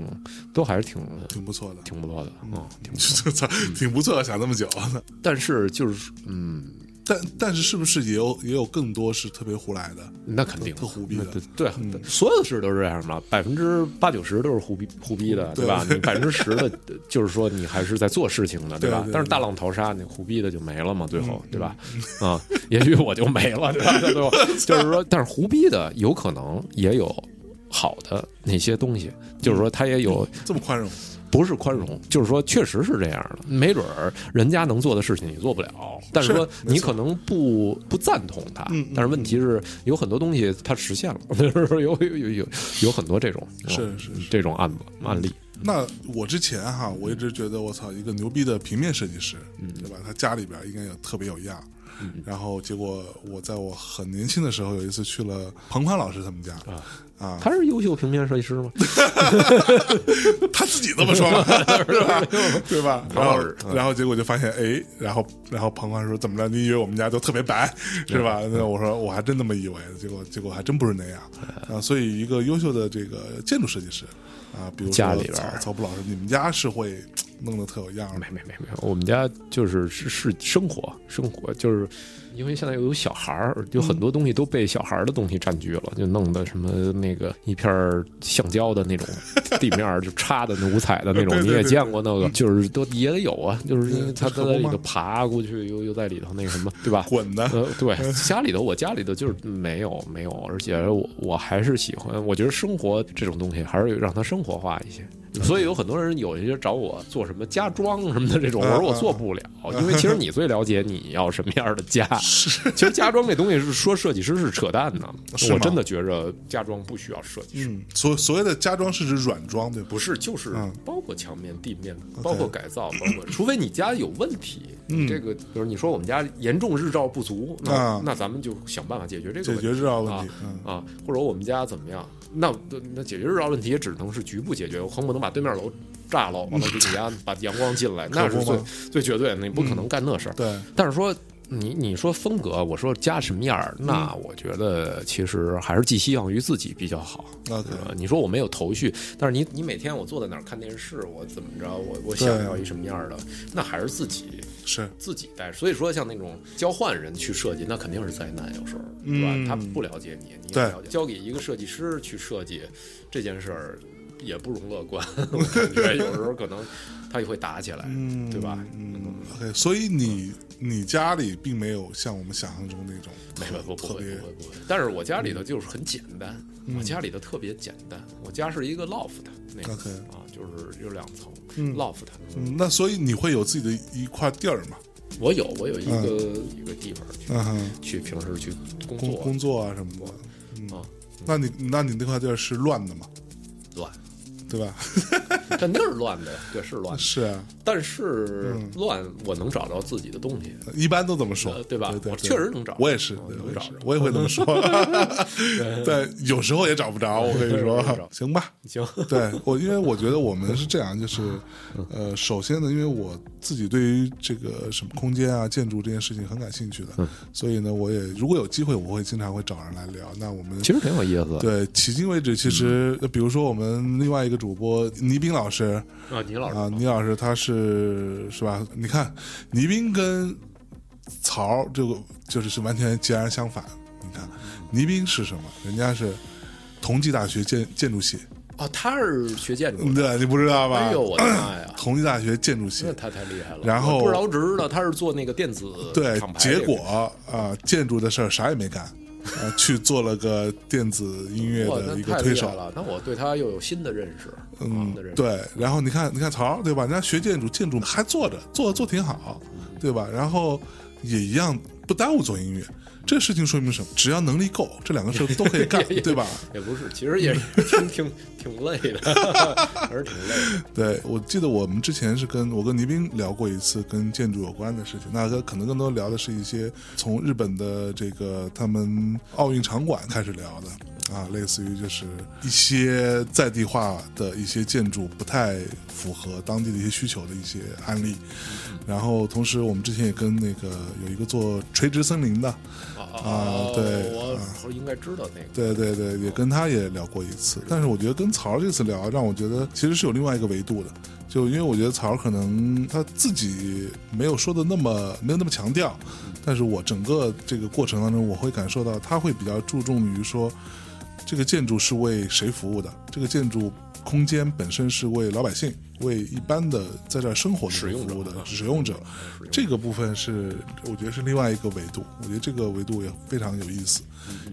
都还是挺挺不错的，挺不错的。嗯，挺不错 [LAUGHS] 挺不错，想这么久。[LAUGHS] 但是就是嗯。但但是是不是也有也有更多是特别胡来的？那肯定特胡逼的，对，所有的事都是这样嘛，百分之八九十都是胡逼胡逼的，对吧？你百分之十的，[LAUGHS] 就是说你还是在做事情的，对吧？但是大浪淘沙，你胡逼的就没了嘛，最后，对吧？啊，也许我就没了，对吧？最后就是说，但是胡逼的有可能也有好的那些东西，就是说他也有这么宽容。不是宽容，就是说，确实是这样的。没准儿人家能做的事情你做不了，但是说你可能不不赞同他。但是问题是，有很多东西他实现了，[LAUGHS] 有有有有有很多这种是是这种案子案例。那我之前哈，我一直觉得我操，一个牛逼的平面设计师，对吧？他家里边应该也特别有样。然后结果我在我很年轻的时候，有一次去了彭宽老师他们家啊。啊，他是优秀平面设计师吗？[LAUGHS] 他自己这么说，[LAUGHS] 是吧？对吧？然后，然后结果就发现，哎，然后，然后彭宽说：“怎么着？你以为我们家都特别白，是吧？”那我说：“我还真那么以为。”结果，结果还真不是那样啊。所以，一个优秀的这个建筑设计师啊，比如家里边曹曹布老师，你们家是会弄得特有样儿。没没没没有，我们家就是是是生活生活，就是因为现在又有小孩儿，有很多东西都被小孩儿的东西占据了，就弄的什么那个一片儿橡胶的那种 [LAUGHS] 地面儿就插的那五彩的那种，你也见过那个，就是都也得有啊，就是因为对他可不嘛在里头爬过去，又又在里头那个什么，对吧？[LAUGHS] 滚的，呃，对，[LAUGHS] 家里头我家里头就是没有没有，而且我我还是喜欢，我觉得生活这种东西还是让它生活化一些。所以有很多人有一些找我做什么家装什么的这种，我说我做不了，因为其实你最了解你要什么样的家。[LAUGHS] 其实家装这东西是说设计师是扯淡的，我真的觉着家装不需要设计师。嗯，所所谓的家装是指软装对？不是，就是嗯包括墙面、地面，包括改造，包括除非你家有问题，你这个比如你说我们家严重日照不足，那、啊那咱们就想办法解决这个解问题决日照问题，嗯啊，或者我们家怎么样？那那解决日照问题也只能是局部解决，我恨不能把对面楼炸了，完了给你家把阳光进来，那是最最绝对的，你不可能干那事儿。对，但是说你你说风格，我说加什么样儿，那我觉得其实还是寄希望于自己比较好。OK 呃，你说我没有头绪，但是你你每天我坐在哪儿看电视，我怎么着，我我想要一什么样儿的，那还是自己是自己带。所以说，像那种交换人去设计，那肯定是灾难，有时候，对吧？嗯他不了解你，你也不了解，交给一个设计师去设计这件事儿。也不容乐观，[LAUGHS] 我感觉有时候可能他也会打起来，嗯，对吧？嗯，OK，所以你你家里并没有像我们想象中那种没有不不会不会不会，但是我家里头就是很简单，我家里头特别简单，我家是一个 loft 那个啊，就是有两层嗯 loft，嗯，那所以你会有自己的一块地儿吗？我有我有一个一个地方去平时去工作工工作啊什么的。嗯啊，那你那你那块地儿是乱的吗？乱，对吧？肯定是乱的，对，是乱的，是啊，但是嗯乱我能找着自己的东西，一般都这么说。呃，对吧？我确实能找。我也是，我也是能找着。我也会这么说。[LAUGHS] 对，有时候也找不着，我跟你说。行吧？行，[LAUGHS] 对我，因为我觉得我们是这样，就是呃，首先呢，因为我自己对于这个什么空间啊、建筑这件事情很感兴趣的，嗯。所以呢，我也如果有机会，我会经常会找人来聊。那我们其实挺有意思的。对迄今为止，其实呃比如说我们另外一个主播倪斌老师啊，倪老师啊，倪老师他是是吧？你看倪斌跟曹这个就是是完全截然相反。你看倪斌是什么？人家是同济大学建建筑系，哦，他是学建筑的，对，你不知道吧？哎呦我的妈呀！[COUGHS] 同济大学建筑系那，他太厉害了。然后不知道，我只知道他是做那个电子对结果啊、建筑的事儿啥也没干，啊、去做了个电子音乐，的一个推手。了。那我对他又有新的认识，嗯。对，然后你看，你看曹对吧？人家学建筑，建筑还做着，做做挺好，对吧？然后也一样不耽误做音乐。这事情说明什么？只要能力够，这两个事儿都可以干，[LAUGHS] 对吧？也不是，其实也是 [LAUGHS] 挺挺挺累的，[LAUGHS] 还是挺累的。对，我记得我们之前是跟我跟倪斌聊过一次跟建筑有关的事情，那个可能更多聊的是一些从日本的这个他们奥运场馆开始聊的啊，类似于就是一些在地化的一些建筑不太符合当地的一些需求的一些案例，然后同时我们之前也跟那个有一个做垂直森林的，啊对我应该知道那个。对对对，也跟他也聊过一次，但是我觉得跟曹儿这次聊，让我觉得其实是有另外一个维度的，就因为我觉得曹儿可能他自己没有说的那么没有那么强调，但是我整个这个过程当中，我会感受到他会比较注重于说，这个建筑是为谁服务的，这个建筑空间本身是为老百姓、为一般的在这儿生活的使用者人服务的使用者，这个部分是我觉得是另外一个维度，我觉得这个维度也非常有意思。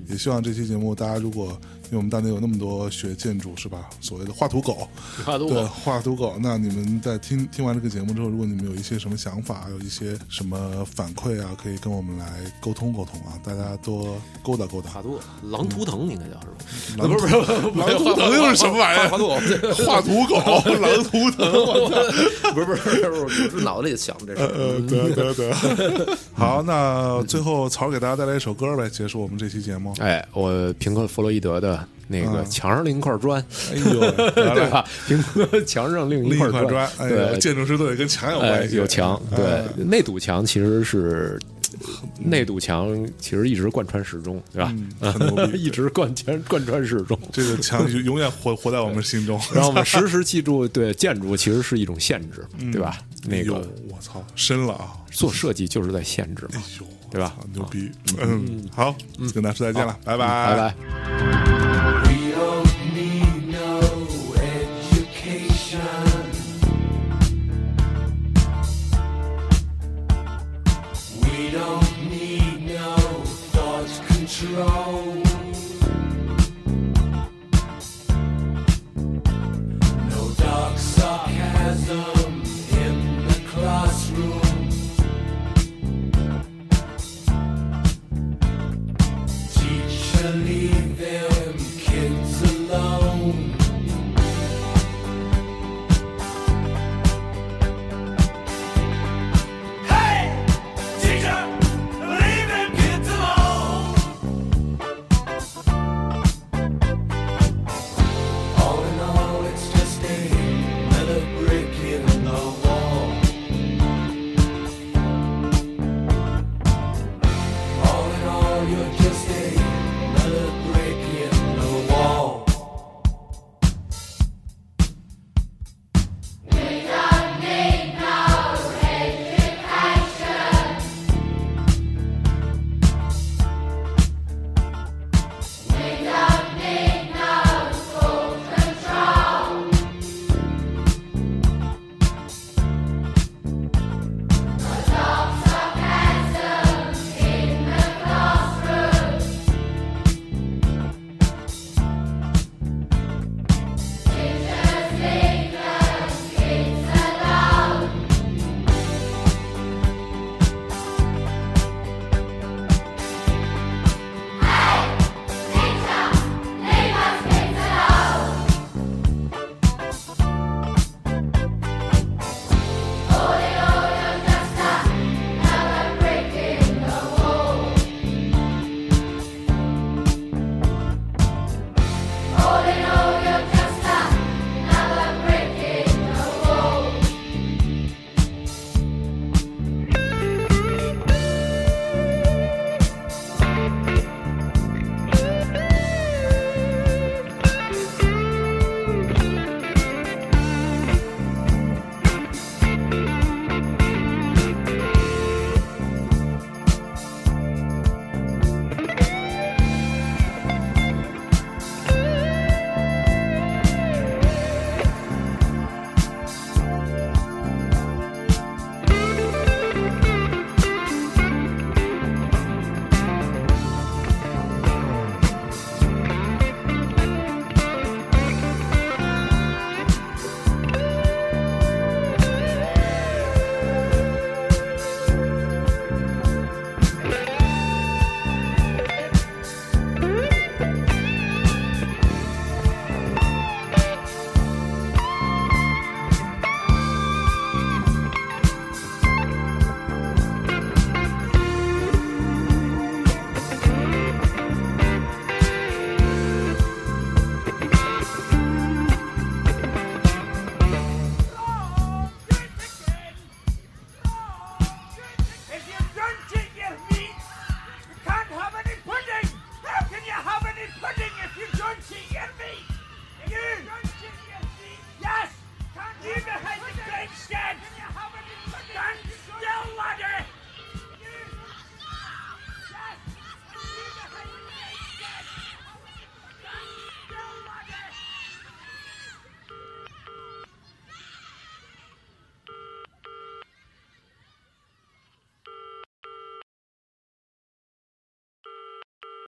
也希望这期节目大家如果因为我们当年有那么多学建筑是吧，所谓的画图狗，[LAUGHS] 对画图狗。画图狗，那你们在听听完这个节目之后，如果你们有一些什么想法，有一些什么反馈啊，可以跟我们来沟通沟通啊，大家多勾搭勾搭。画图狼图腾应该叫是吧？不是不是不是，狼图腾又是什么玩意儿画图 [LAUGHS] 狗，画图狗，[LAUGHS] 狼图腾，我操！不是不是不是，我脑子里想这呃，得得得，好，那最后曹给大家带来一首歌呗，结束我们这期节目。哎，我平克·弗洛伊德的那个墙上另一块砖，哎呦，对吧？平克墙上另一块砖，哎呦，对，建筑师都得跟墙有关，系，有墙，对，那堵墙其实是那堵墙其实一直贯穿始终，对吧？嗯 [LAUGHS] 很牛逼一直贯穿贯穿始终。这个墙就永远活活在我们心中。[LAUGHS] 让我们时时记住，对建筑其实是一种限制，对吧？那个我操，深了啊！做设计就是在限制嘛哎，对吧？牛逼！嗯，好，跟大家说再见了，拜拜拜。wrong.